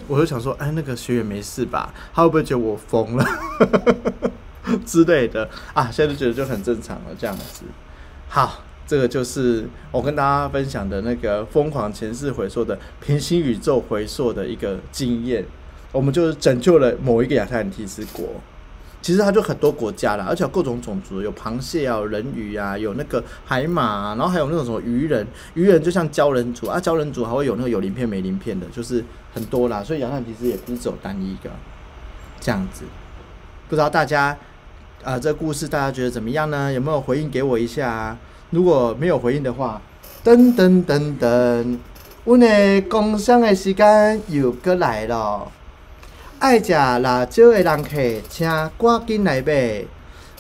我就想说，哎，那个学员没事吧？他会不会觉得我疯了 (laughs) 之类的啊？现在就觉得就很正常了，这样子。好，这个就是我跟大家分享的那个疯狂前世回溯的平行宇宙回溯的一个经验，我们就是拯救了某一个亚特兰蒂斯国。其实它就很多国家啦，而且有各种种族，有螃蟹啊，人鱼啊，有那个海马，然后还有那种什么鱼人，鱼人就像鲛人族啊，鲛人族还会有那个有鳞片没鳞片的，就是很多啦。所以亚特兰其实也不是只有单一个这样子。不知道大家啊，这故事大家觉得怎么样呢？有没有回应给我一下？如果没有回应的话，噔噔噔噔，我的工商的时间又过来了。爱食辣椒的人客，请赶紧来买。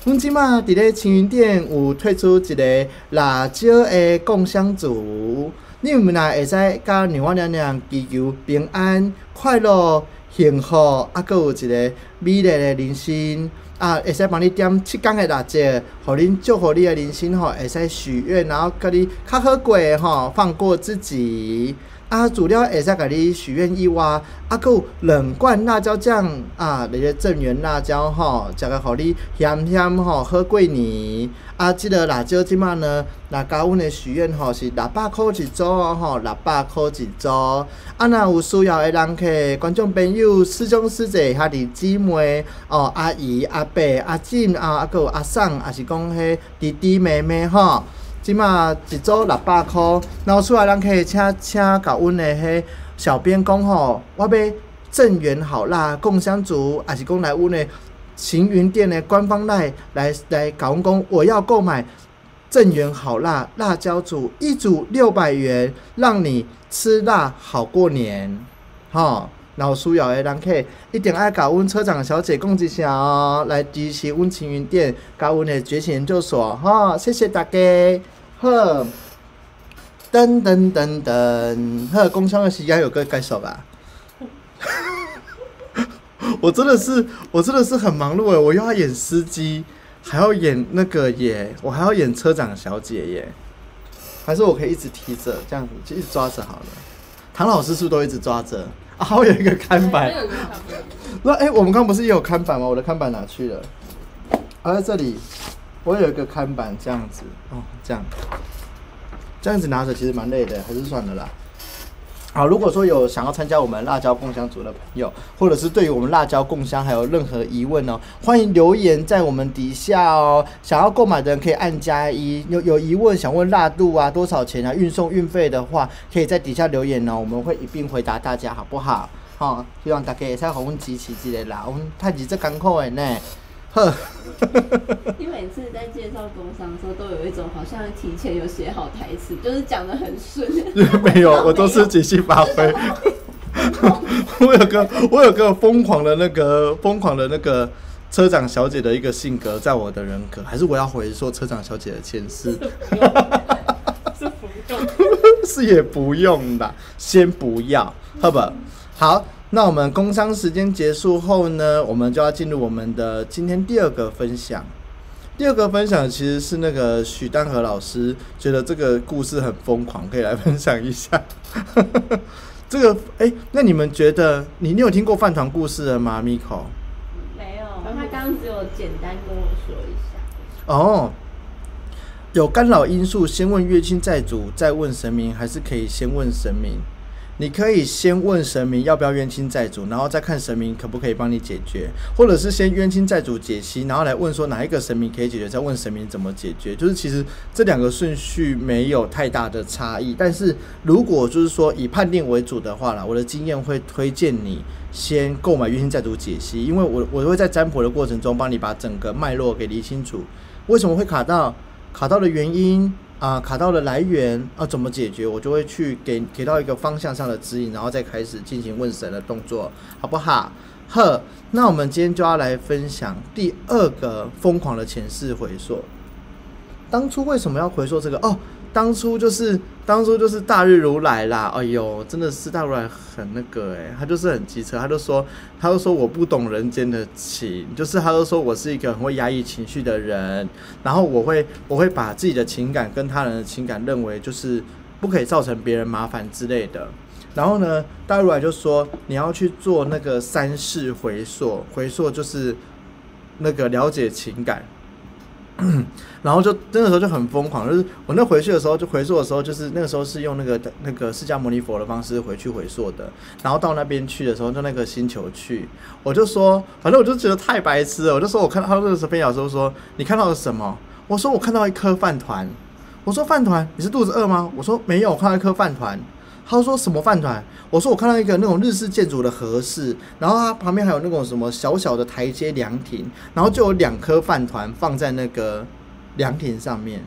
阮即马伫咧青云店有推出一个辣椒的共享组，你们若会使甲娘我娘娘祈求平安、快乐、幸福，啊，阁有一个美丽的人生。啊，会使帮你点七天的辣椒，互恁祝福你的人生吼，会使许愿，然后甲你较好过吼，放过自己。啊，主料会使甲你许愿以外，啊，有两罐辣椒酱啊，那个正源辣椒吼，食个互你咸咸吼，好过年。啊，即个辣椒即马呢，那甲阮的许愿吼是六百箍一组吼，六百箍一组。啊，若有需要的人客、观众朋友、师兄师姐、兄弟姊妹哦，阿姨、阿伯、阿婶啊，啊，有阿婶，也是讲迄弟弟妹妹吼。即马一组六百箍，然后出来，咱可以请请甲阮的迄小编讲吼，我要正源好辣共享组，还是讲来阮的晴云店的官方来来来甲阮讲，我要购买正源好辣辣椒组，一组六百元，让你吃辣好过年，吼。然后需要的人客一定爱甲阮车长小姐讲一声哦，来支持阮晴云店，甲阮的觉醒研究所，吼，谢谢大家。呵，噔噔噔噔，呵，工商的时间有个介绍吧。(laughs) 我真的是，我真的是很忙碌诶，我又要演司机，还要演那个耶，我还要演车长小姐耶。还是我可以一直提着，这样子就一直抓着好了。唐老师是不是都一直抓着？啊，我有一个看板。那哎，我们刚不是也有看板吗？我的看板哪去了？啊，在这里。我有一个看板，这样子哦，这样，这样子拿着其实蛮累的，还是算了啦。好，如果说有想要参加我们辣椒共享组的朋友，或者是对于我们辣椒共享还有任何疑问哦，欢迎留言在我们底下哦。想要购买的人可以按加一，有有疑问想问辣度啊多少钱啊，运送运费的话，可以在底下留言哦，我们会一并回答大家，好不好？好，希望大家也在好问支持之类啦，我们太极这艰苦的呢。呵，你每次在介绍工商的时候，都有一种好像提前有写好台词，就是讲的很顺。(laughs) 没有，(laughs) 我都是即兴发挥。(laughs) 我有个我有个疯狂的那个疯狂的那个车长小姐的一个性格，在我的人格，还是我要回说车长小姐的前世？是不用，是也不用啦，先不要，好不好。那我们工商时间结束后呢，我们就要进入我们的今天第二个分享。第二个分享其实是那个许丹和老师觉得这个故事很疯狂，可以来分享一下。(laughs) 这个哎，那你们觉得你你有听过饭团故事的吗，Miko？没有，他刚刚只有简单跟我说一下。哦，有干扰因素，先问月亲债主，再问神明，还是可以先问神明？你可以先问神明要不要冤亲债主，然后再看神明可不可以帮你解决，或者是先冤亲债主解析，然后来问说哪一个神明可以解决，再问神明怎么解决。就是其实这两个顺序没有太大的差异，但是如果就是说以判定为主的话啦，我的经验会推荐你先购买冤亲债主解析，因为我我会在占卜的过程中帮你把整个脉络给理清楚，为什么会卡到卡到的原因。啊，卡到的来源啊，怎么解决？我就会去给给到一个方向上的指引，然后再开始进行问神的动作，好不好？呵，那我们今天就要来分享第二个疯狂的前世回溯。当初为什么要回溯这个？哦。当初就是当初就是大日如来啦，哎呦，真的是大如来很那个哎，他就是很机车，他就说，他就说我不懂人间的情，就是他就说我是一个很会压抑情绪的人，然后我会我会把自己的情感跟他人的情感认为就是不可以造成别人麻烦之类的，然后呢，大如来就说你要去做那个三世回溯，回溯就是那个了解情感。(clears throat) 然后就那个时候就很疯狂，就是我那回去的时候，就回溯的时候，就是那个时候是用那个那个释迦牟尼佛的方式回去回溯的。然后到那边去的时候，就那个星球去，我就说，反正我就觉得太白痴了。我就说我看到他那个时候飞鸟时候说，你看到了什么？我说我看到一颗饭团。我说饭团，你是肚子饿吗？我说没有，我看到一颗饭团。他说什么饭团？我说我看到一个那种日式建筑的和室，然后它旁边还有那种什么小小的台阶凉亭，然后就有两颗饭团放在那个凉亭上面。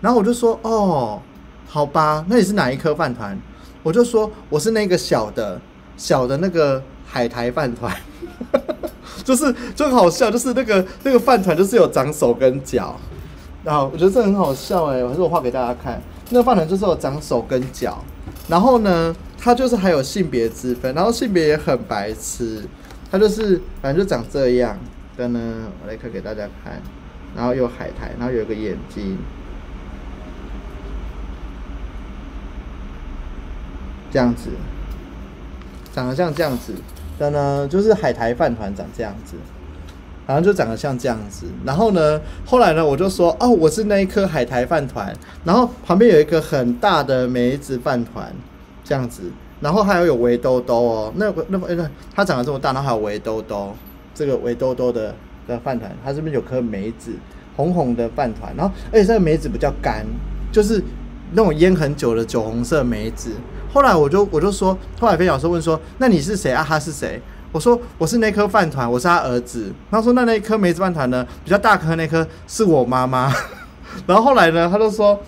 然后我就说哦，好吧，那你是哪一颗饭团？我就说我是那个小的，(laughs) 小的那个海苔饭团，(laughs) 就是就很好笑，就是那个那个饭团就是有长手跟脚，然后我觉得这很好笑哎，还是我画给大家看，那个饭团就是有长手跟脚。然后呢，他就是还有性别之分，然后性别也很白痴，他就是反正就长这样的呢。我来看给大家看，然后有海苔，然后有个眼睛，这样子，长得像这样子的呢，就是海苔饭团长这样子，然后就长得像这样子。然后呢，后来呢，我就说哦，我是那一颗海苔饭团。然后旁边有一个很大的梅子饭团，这样子，然后还有有围兜兜哦，那个那那它长得这么大，然后还有围兜兜，这个围兜兜的的饭团，它这边有颗梅子，红红的饭团，然后而且这个梅子比较干，就是那种腌很久的酒红色梅子。后来我就我就说，后来飞老师问说，那你是谁啊？他是谁？我说我是那颗饭团，我是他儿子。他说那那一颗梅子饭团呢？比较大颗那颗是我妈妈。(laughs) 然后后来呢，他就说，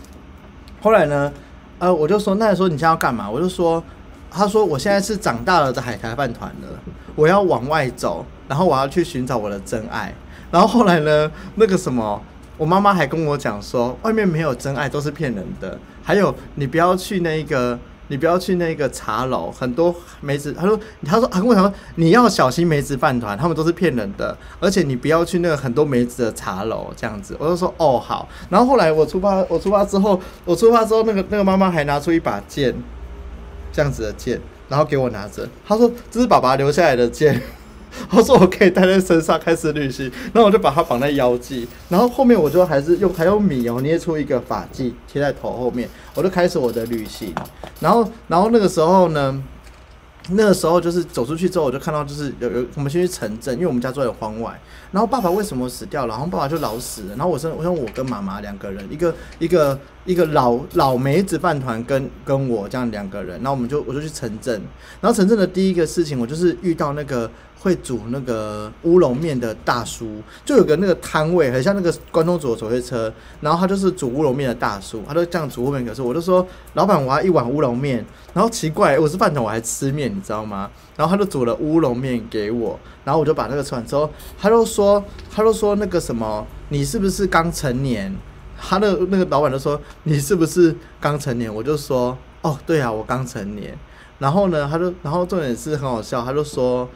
后来呢，呃，我就说，那说你现在要干嘛？我就说，他说我现在是长大了的海苔饭团了，我要往外走，然后我要去寻找我的真爱。然后后来呢，那个什么，我妈妈还跟我讲说，外面没有真爱，都是骗人的。还有，你不要去那个。你不要去那个茶楼，很多梅子。他说，他说，他跟我讲说，你要小心梅子饭团，他们都是骗人的。而且你不要去那个很多梅子的茶楼，这样子。我就说，哦，好。然后后来我出发，我出发之后，我出发之后，那个那个妈妈还拿出一把剑，这样子的剑，然后给我拿着。他说，这是爸爸留下来的剑。他说我可以带在身上开始旅行，然后我就把它绑在腰际，然后后面我就还是用还用米哦捏出一个发髻贴在头后面，我就开始我的旅行。然后然后那个时候呢，那个时候就是走出去之后，我就看到就是有有我们先去城镇，因为我们家住在荒外。然后爸爸为什么死掉了？然后爸爸就老死了。然后我生我剩我跟妈妈两个人，一个一个一个老老梅子饭团跟跟我这样两个人。然后我们就我就去城镇，然后城镇的第一个事情，我就是遇到那个会煮那个乌龙面的大叔，就有个那个摊位，很像那个关东煮的手推车。然后他就是煮乌龙面的大叔，他就这样煮乌龙面。可是我就说，老板，我要一碗乌龙面。然后奇怪，我是饭桶，我还吃面，你知道吗？然后他就煮了乌龙面给我，然后我就把那个吃完之后，他就说，他就说那个什么，你是不是刚成年？他的那个老板就说，你是不是刚成年？我就说，哦，对啊，我刚成年。然后呢，他就，然后重点是很好笑，他就说，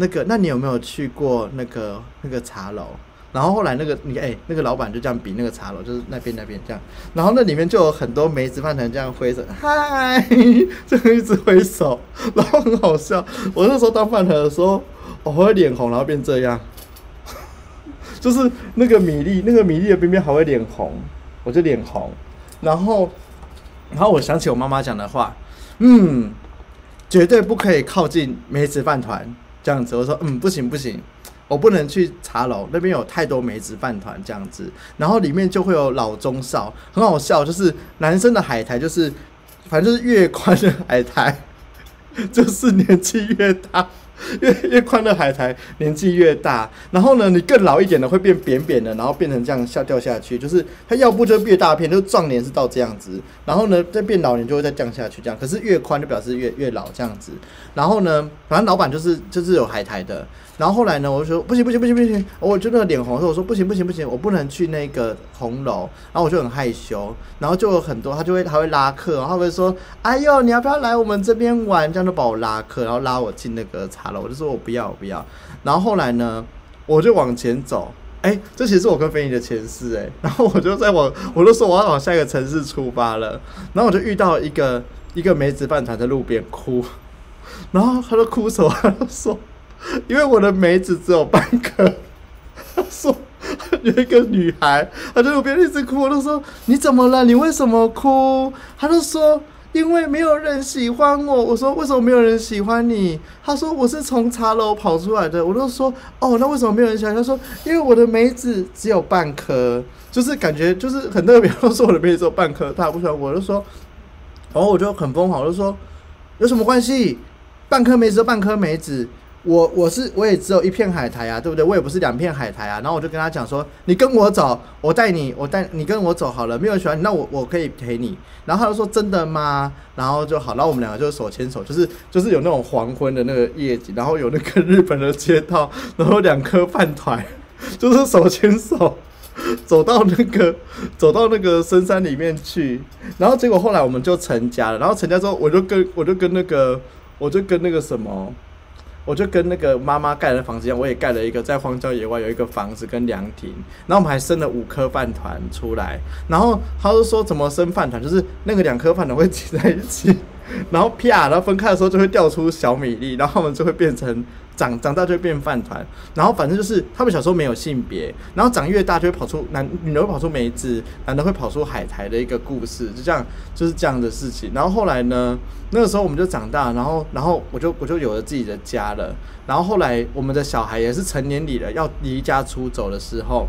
那个，那你有没有去过那个那个茶楼？然后后来那个你哎，那个老板就这样比那个茶楼，就是那边那边这样，然后那里面就有很多梅子饭团这样挥手，嗨，(laughs) 这样一直挥手，然后很好笑。我那时候当饭团的时候，我会脸红，然后变这样，(laughs) 就是那个米粒，那个米粒的边边还会脸红，我就脸红。然后，然后我想起我妈妈讲的话，嗯，绝对不可以靠近梅子饭团这样子。我说，嗯，不行不行。我不能去茶楼，那边有太多梅子饭团这样子，然后里面就会有老中少，很好笑，就是男生的海苔，就是反正就是越宽的海苔，(laughs) 就是年纪越大。(laughs) 越越宽的海苔年纪越大，然后呢，你更老一点的会变扁扁的，然后变成这样下掉下去，就是它要不就越大片，就壮年是到这样子，然后呢再变老年就会再降下去这样，可是越宽就表示越越老这样子，然后呢，反正老板就是就是有海苔的，然后后来呢，我就说不行不行不行不行，我就那个脸红，说我说不行不行不行，我不能去那个红楼，然后我就很害羞，然后就有很多他就会还会拉客，然后会说哎呦你要不要来我们这边玩，这样就把我拉客，然后拉我进那个茶楼。我就说我不要，我不要。然后后来呢，我就往前走。哎，这其实是我跟飞尼的前世哎。然后我就在往，我就说我要往下一个城市出发了。然后我就遇到一个一个梅子饭团在路边哭。然后他就哭什么？他就说，因为我的梅子只有半颗。他说有一个女孩，她在路边一直哭。我就说你怎么了？你为什么哭？他就说。因为没有人喜欢我，我说为什么没有人喜欢你？他说我是从茶楼跑出来的，我就说哦，那为什么没有人喜欢？他说因为我的梅子只有半颗，就是感觉就是很特别，都说我的梅子只有半颗，他不喜欢我，就说，然后我就很疯狂，我就说有什么关系？半颗梅子，半颗梅子。我我是我也只有一片海苔啊，对不对？我也不是两片海苔啊。然后我就跟他讲说，你跟我走，我带你，我带你跟我走好了。没有喜欢你，那我我可以陪你。然后他就说真的吗？然后就好，然后我们两个就手牵手，就是就是有那种黄昏的那个夜景，然后有那个日本的街道，然后两颗饭团，就是手牵手走到那个走到那个深山里面去。然后结果后来我们就成家了。然后成家之后，我就跟我就跟那个我就跟那个什么。我就跟那个妈妈盖的房子一样，我也盖了一个在荒郊野外有一个房子跟凉亭，然后我们还生了五颗饭团出来，然后他就说怎么生饭团，就是那个两颗饭团会挤在一起，然后啪，然后分开的时候就会掉出小米粒，然后我们就会变成。长长大就会变饭团，然后反正就是他们小时候没有性别，然后长越大就会跑出男女的会跑出梅子，男的会跑出海苔的一个故事，就这样就是这样的事情。然后后来呢，那个时候我们就长大，然后然后我就我就有了自己的家了。然后后来我们的小孩也是成年礼了，要离家出走的时候，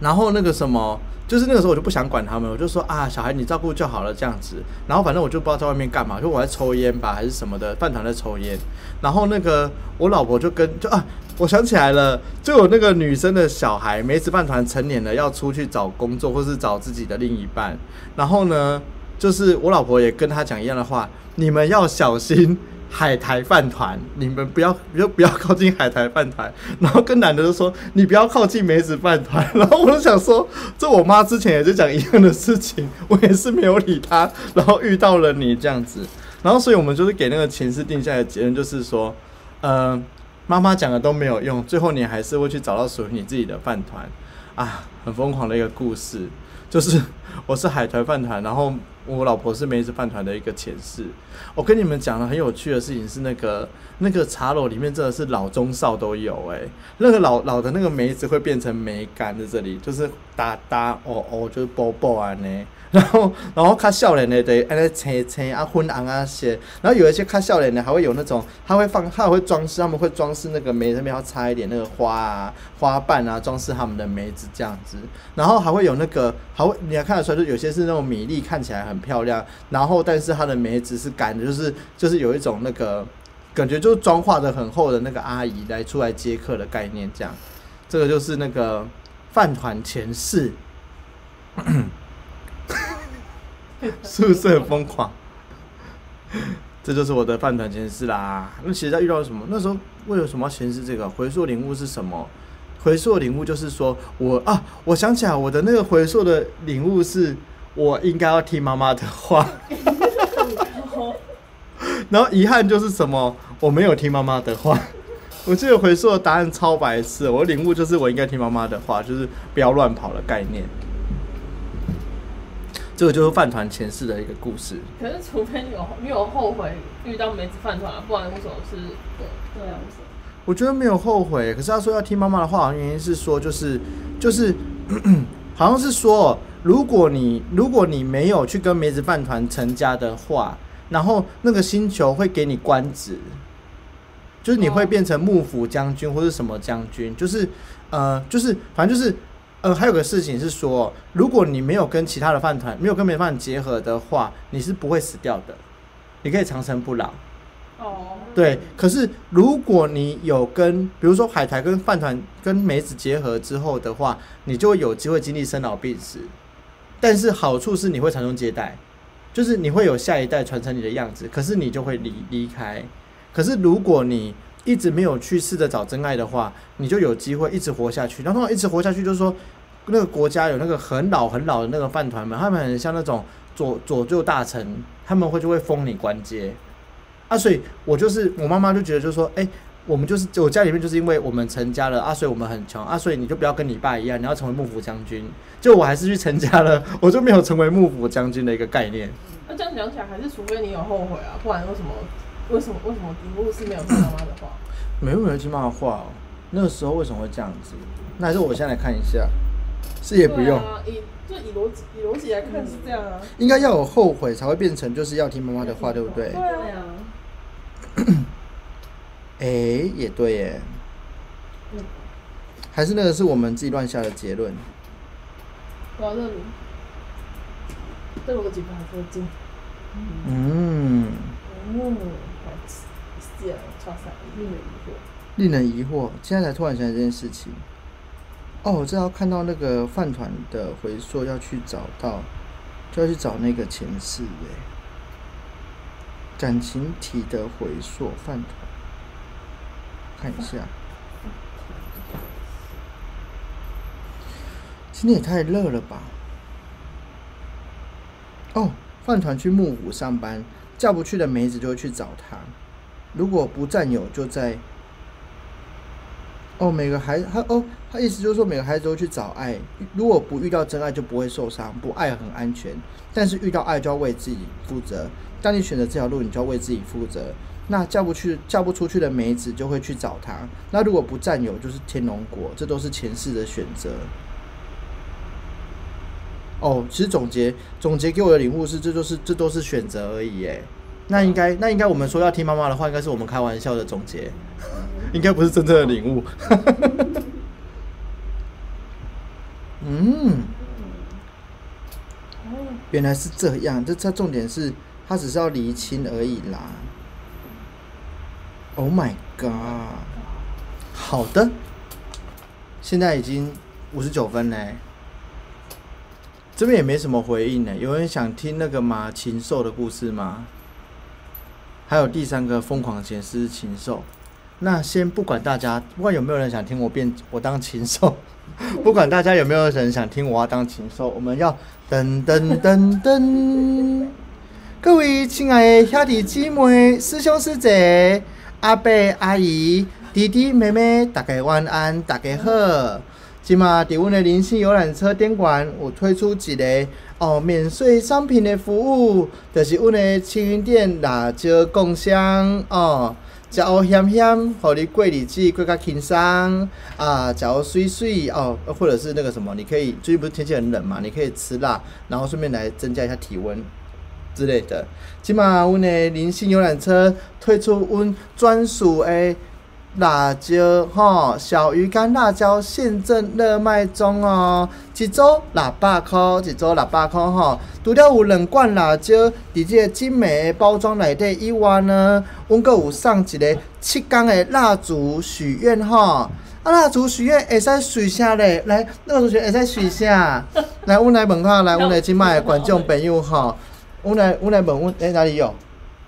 然后那个什么。就是那个时候我就不想管他们，我就说啊，小孩你照顾就好了这样子。然后反正我就不知道在外面干嘛，就我在抽烟吧，还是什么的，饭堂在抽烟。然后那个我老婆就跟就啊，我想起来了，就有那个女生的小孩，梅子饭团成年了要出去找工作，或是找自己的另一半。然后呢，就是我老婆也跟他讲一样的话，你们要小心。海苔饭团，你们不要，不 (laughs) 要不要靠近海苔饭团。然后跟男的就说，你不要靠近梅子饭团。然后我就想说，这我妈之前也是讲一样的事情，我也是没有理她。然后遇到了你这样子，然后所以我们就是给那个前世定下的结论，就是说，(laughs) 呃，妈妈讲的都没有用，最后你还是会去找到属于你自己的饭团啊，很疯狂的一个故事，就是我是海苔饭团，然后。我老婆是梅子饭团的一个前世。我跟你们讲了很有趣的事情是，那个那个茶楼里面真的是老中少都有哎、那个老老的那个梅子会变成梅干在这里，就是哒哒哦哦，就是啵啵啊呢。然后，然后看笑脸的得安尼青青啊昏暗啊些，然后有一些看笑脸的还会有那种，他会放，他会装饰，他们会装饰那个梅那边要插一点那个花啊、花瓣啊，装饰他们的梅子这样子。然后还会有那个，还会你还看得出来，就有些是那种米粒看起来很漂亮，然后但是它的梅子是干的，就是就是有一种那个感觉就是妆化的很厚的那个阿姨来出来接客的概念这样。这个就是那个饭团前世。(laughs) 是不是很疯狂？(laughs) 这就是我的饭团前世啦。那其实他遇到什么？那时候为了什么要前世这个回溯领悟是什么？回溯领悟就是说我啊，我想起来我的那个回溯的领悟是，我应该要听妈妈的话。(laughs) 然后遗憾就是什么？我没有听妈妈的话。我记得回溯的答案超白痴，我的领悟就是我应该听妈妈的话，就是不要乱跑的概念。这个就是饭团前世的一个故事。可是除非你有你有后悔遇到梅子饭团啊，不然为什么是对对啊，为什么？我觉得没有后悔，可是他说要听妈妈的话，原因是说就是就是，(clears throat) 好像是说，如果你如果你没有去跟梅子饭团成家的话，然后那个星球会给你官职，就是你会哦变成幕府将军或者什么将军，就是呃就是反正就是。呃，还有个事情是说，如果你没有跟其他的饭团，没有跟别的饭团结合的话，你是不会死掉的，你可以长生不老。哦，对，可是如果你有跟，比如说海苔跟饭团跟梅子结合之后的话，你就会有机会经历生老病死。但是好处是你会传宗接代，就是你会有下一代传承你的样子，可是你就会离离开。可是如果你一直没有去试着找真爱的话，你就有机会一直活下去。然后一直活下去，就是说那个国家有那个很老很老的那个饭团们，他们很像那种左左右大臣，他们会就会封你官阶。啊，所以我就是我妈妈就觉得就是说，哎、我们就是我家里面就是因为我们成家了啊，所以我们很穷啊，所以你就不要跟你爸一样，你要成为幕府将军。就我还是去成家了，我就没有成为幕府将军的一个概念。那这样讲起来，还是除非你有后悔啊，不然为什么为什么为什么题目是没有听妈妈的话？没有没有听妈妈话哦，那个时候为什么会这样子？那还是我现在来看一下，是也不用，啊，以就以逻辑以逻辑来看是这样啊。应该要有后悔才会变成就是要听妈妈的话，对不对对？对啊，啊，哎、也对耶，嗯还是那个是我们自己乱下的结论。我要这逻辑不还说进，嗯，超赛，令人疑惑。令人疑惑，现在才突然想起这件事情。哦，我知道看到那个饭团的回溯要去找到，就要去找那个前世哎。感情体的回溯饭团，看一下。今天也太热了吧！哦，饭团去幕府上班，叫不去的梅子就会去找他。如果不占有，就在哦，每个孩他哦，他意思就是说每个孩子都去找爱，如果不遇到真爱就不会受伤，不爱很安全，但是遇到爱就要为自己负责。当你选择这条路，你就要为自己负责。那嫁不去、嫁不出去的梅子就会去找他。那如果不占有，就是天龙国，这都是前世的选择。哦，其实总结总结给我的领悟是，这都是这都是选择而已，哎，那应该那应该我们说要听妈妈的话，应该是我们开玩笑的总结，(laughs) 应该不是真正的领悟。(laughs) 嗯，原来是这样，这这重点是他只是要厘清而已啦。Oh my god！好的，现在已经五十九分嘞。这边也没什么回应呢。有人想听那个吗？禽兽的故事吗？还有第三个疯狂前世禽兽。那先不管大家，不管有没有人想听我变我当禽兽，(laughs) 不管大家有没有人想听我要当禽兽，我们要噔噔噔噔。(laughs) 各位亲爱的兄弟姊妹、师兄师姐、阿伯阿姨、弟弟妹妹，大家晚安，大家好。即嘛伫阮的灵性游览车店馆有推出一个哦免税商品的服务，就是阮的青云店辣椒贡香哦。食好咸咸，互你过日子过较轻松啊！食好水水哦，或者是那个什么，你可以最近不是天气很冷嘛，你可以吃辣，然后顺便来增加一下体温之类的。起码阮的灵性游览车推出阮专属的。辣椒吼，小鱼干辣椒现正热卖中哦，一组六百块，一组六百块吼。除了有两罐辣椒，伫这个精美的包装内底以外呢，阮阁有送一个七天的蜡烛许愿吼。啊，蜡烛许愿会使许啥咧？来，蜡烛许愿会使许啥？来，阮来问看，来，阮来即卖的观众朋友吼，阮来，阮来问阮，诶，哪里有？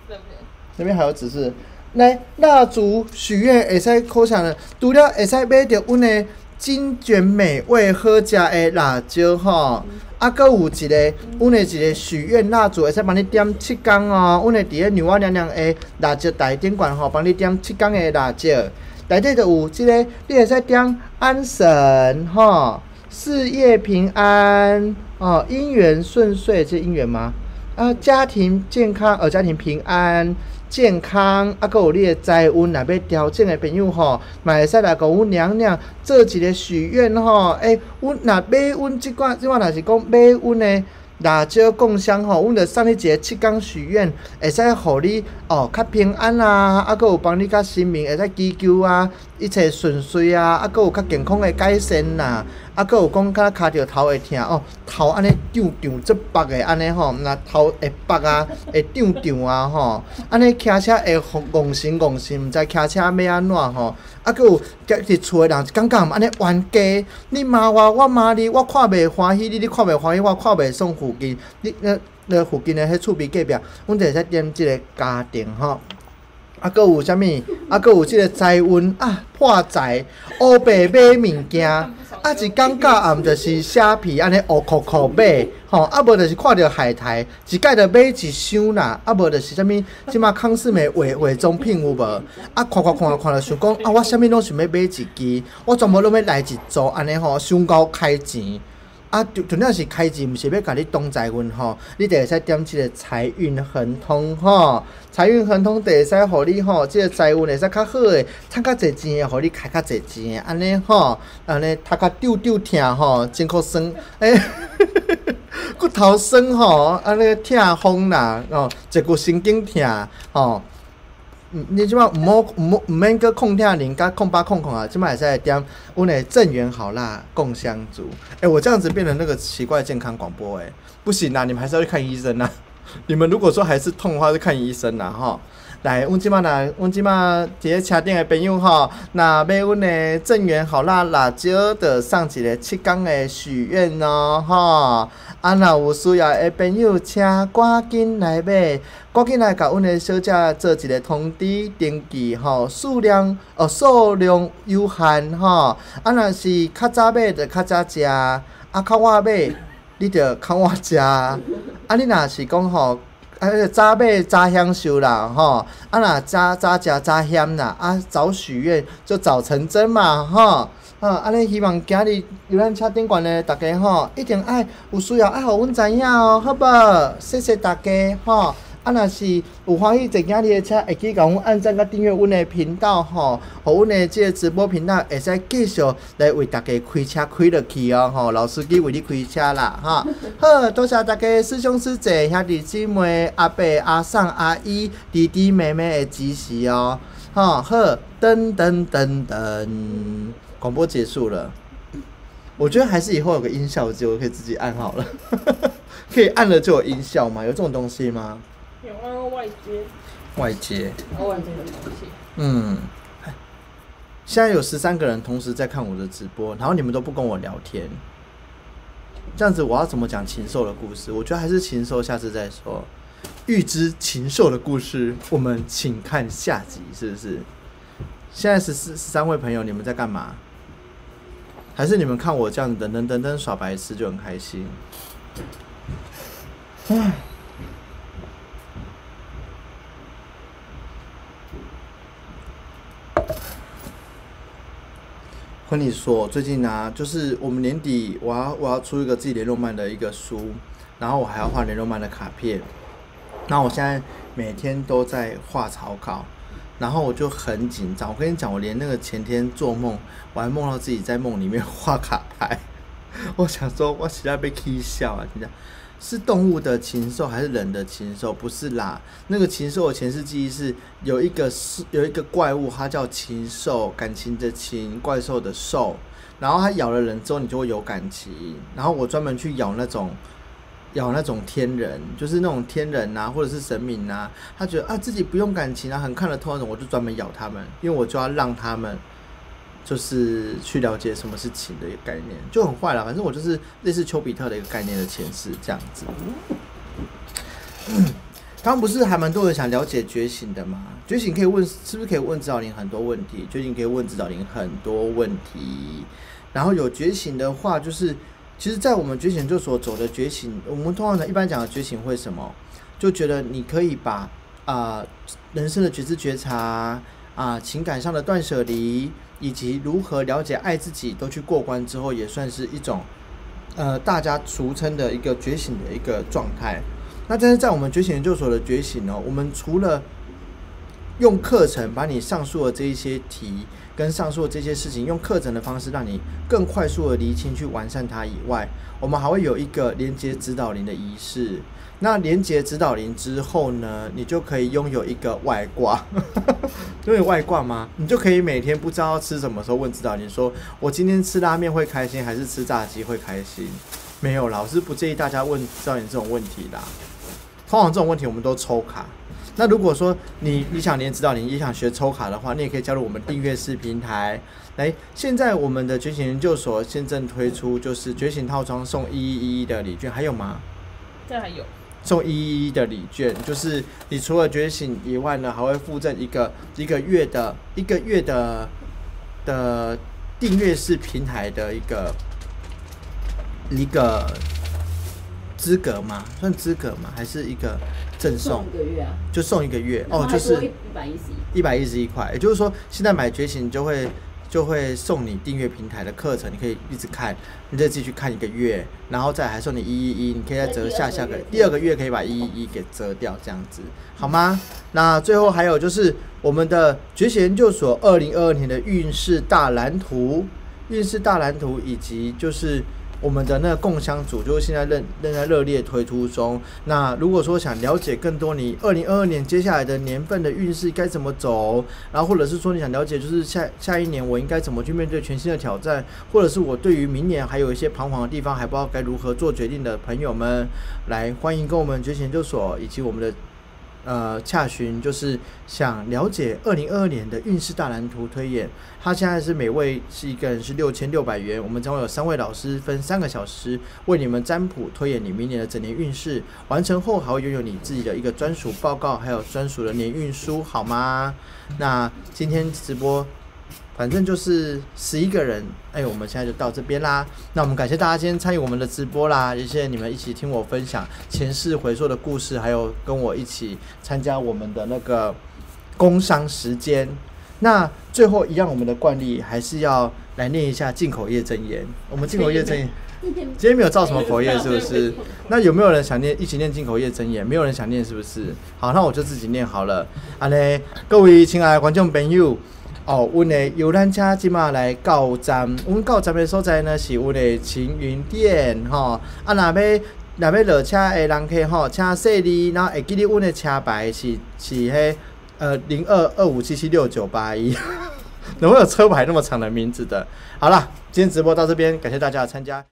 那边，那边还有指示。来蜡烛许愿会使可想的，除了会使买着阮的精卷美味好食的辣椒吼，啊，搁有一个阮的一个许愿蜡烛会使帮你点七天哦，阮的伫个女娲娘娘的辣椒大点罐吼，帮你点七天的辣椒，内底就有即个，你会使点安神吼，事业平安哦，姻缘顺遂，这姻缘吗？啊，家庭健康，呃，家庭平安。健康，啊，搁有你的财运，若要调整的朋友吼，嘛会使来甲阮娘娘做一个许愿吼。诶，阮若买阮即款，即款若是讲买阮的辣椒供香吼，阮着送你一个七缸许愿，会使互你哦较平安啊，啊，搁有帮你较生命会使祈求啊，一切顺遂啊，啊，搁有较健康的改善呐。啊佫有讲，敢若骹着头会疼哦，头安尼胀胀即白的安尼吼，若头会白啊，会胀胀啊吼，安尼骑车会戆神戆神，毋知骑车要安怎吼。啊，佫有伫厝的人感觉安尼冤家，你骂我，我骂你，我看袂欢喜，你你看袂欢喜，我看袂爽附近，你那那附近的迄厝边隔壁，阮就会使点即个家庭吼。啊，搁有啥物？啊，搁有即个财运啊，破财，乌白买物件，啊，一感觉啊，毋就是虾皮安尼乌酷酷买，吼，啊无就是看着海苔，一盖着买一箱啦，啊无就是啥物？即马康氏美伪伪装品有无？啊，看看看看着想讲啊，我啥物拢想要买一支，我全部拢要来一组安尼吼，想高开钱。啊，就重要是开钱，毋是要甲你动财运吼，你得会使点即个财运亨通吼，财运亨通得会使互你吼，即个财运会使较好诶，趁较侪钱诶，互你开较侪钱诶，安尼吼，安尼头壳丢丢疼吼，真可酸，诶，(laughs) 骨头酸吼，安尼疼风啦，哦，一骨神经疼吼。你即摆毋好毋好毋免搁控听零甲控八控控啊，即摆会使点阮的正源好啦共香烛。诶，我这样子变成那个奇怪健康广播诶，不行啦，你们还是要去看医生啊。(laughs) 你们如果说还是痛的话，就看医生啦吼。来，阮即摆若阮即摆伫咧车顶的朋友吼，若买阮的正源好辣辣椒的送一个七缸的许愿哦吼。啊，若有需要的朋友，请赶紧来买，赶紧来甲阮的小姐做一个通知登记吼，数量哦数量有限吼。啊，若是较早买就较早食，啊较晚买你着较晚食。啊，你若是讲吼，啊早买早享受啦吼。啊，若早早食早享啦，啊早许愿就早成真嘛吼。啊，安尼希望今日游览车顶馆的大家吼，一定爱有需要爱互阮知影哦，好无？谢谢大家吼。啊，若是有欢喜坐今日的车，会记甲阮按赞甲订阅阮的频道吼，互阮的即个直播频道会使继续来为大家开车开落去哦吼。老司机为你开车啦哈。(laughs) 好，多谢大家师兄师姐兄弟姊妹阿伯阿婶阿姨弟弟妹妹的支持哦。吼，好，噔噔噔噔。广播结束了，我觉得还是以后有个音效机，我可以自己按好了。(laughs) 可以按了就有音效吗？有这种东西吗？有啊，外接。外接。外接的东西。嗯。现在有十三个人同时在看我的直播，然后你们都不跟我聊天，这样子我要怎么讲禽兽的故事？我觉得还是禽兽，下次再说。预知禽兽的故事，我们请看下集，是不是？现在十四十三位朋友，你们在干嘛？还是你们看我这样子等等等等耍白痴就很开心？唉，跟你说，最近呢、就是我们年底我要我要出一个自己联络漫的一个书，然后我还要画联络漫的卡片。那我现在每天都在画草稿，然后我就很紧张。我跟你讲，我连那个前天做梦，我还梦到自己在梦里面画卡牌。(laughs) 我想说，我实在被气笑啊！真的，是动物的禽兽还是人的禽兽？不是啦，那个禽兽的前世记忆是有一个是有一个怪物，它叫禽兽，感情的情，怪兽的兽。然后它咬了人之后，你就会有感情。然后我专门去咬那种咬那种天人，就是那种天人呐、或者是神明呐、他觉得啊自己不用感情啊，很看得透那种，我就专门咬他们，因为我就要让他们就是去了解什么是情的一个概念，就很坏了。反正我就是类似丘比特的一个概念的前世这样子。(clears throat) 刚刚不是还蛮多人想了解觉醒的吗？觉醒可以问，是不是可以问指导灵很多问题？觉醒可以问指导灵很多问题。然后有觉醒的话，就是其实，在我们觉醒就所走的觉醒，我们通常一般讲的觉醒会什么？就觉得你可以把啊、人生的觉知觉察啊、情感上的断舍离，以及如何了解爱自己，都去过关之后，也算是一种呃大家俗称的一个觉醒的一个状态。那但是在我们觉醒研究所的觉醒呢，我们除了用课程把你上述的这一些题跟上述的这些事情，用课程的方式让你更快速的厘清去完善它以外，我们还会有一个连接指导灵的仪式。那连接指导灵之后呢，你就可以拥有一个外挂，(laughs) 拥有外挂吗？你就可以每天不知道吃什么时候问指导灵说，我今天吃拉面会开心，还是吃炸鸡会开心？没有啦，我是不建议大家问指导灵这种问题啦。通常这种问题我们都抽卡。那如果说你你想连指导灵，也想学抽卡的话，你也可以加入我们订阅式平台。来，现在我们的觉醒研究所现正推出就是觉醒套装送一一一的礼券，还有吗？这还有送一一一的礼券，就是你除了觉醒以外呢，还会附赠一个一个月的一个月的的订阅式平台的一个一个资格吗？算资格吗？还是一个赠送送？一个月啊，就送一个月哦，就是一百一十一，一百一十一块，也就是说，现在买觉醒就会就会送你订阅平台的课程，你可以一直看，你再继续看一个月，然后再还送你一一一，你可以再折下下个第二个月可以把一一一给折掉，这样子好吗？那最后还有就是我们的觉醒研究所二零二二年的运势大蓝图，运势大蓝图以及就是。我们的那个共襄组就是现在正正在热烈推出中。那如果说想了解更多你二零二二年接下来的年份的运势该怎么走，然后或者是说你想了解就是下下一年我应该怎么去面对全新的挑战，或者是我对于明年还有一些彷徨的地方还不知道该如何做决定的朋友们，来欢迎跟我们觉醒研究所以及我们的呃洽询，就是想了解二零二二年的运势大蓝图推演。他现在是每位是一个人是六千六百元，我们将会有三位老师分三个小时为你们占卜推演你明年的整年运势。完成后还会拥有你自己的一个专属报告，还有专属的年运书，好吗？那今天直播。反正就是十一个人，哎，我们现在就到这边啦。那我们感谢大家今天参与我们的直播啦，也谢谢你们一起听我分享前世回溯的故事，还有跟我一起参加我们的那个工商时间。那最后一样，我们的惯例还是要来念一下进口业真言。我们进口业真言 (laughs) 今天没有造什么口业，是不是？(laughs) 那有没有人想念一起念进口业真言？没有人想念，是不是？好，那我就自己念好了。啊嘞，各位亲爱的观众朋友，哦，阮的游览车即马来到站，阮到站的所在呢是阮的晴云店，吼、啊，若要若要落车的人客吼，请说你，然后会记得阮的车牌是是迄呃零二二五七七六九八一，(laughs) 怎么会有车牌那么长的名字的？好了，今天直播到这边，感谢大家的参加。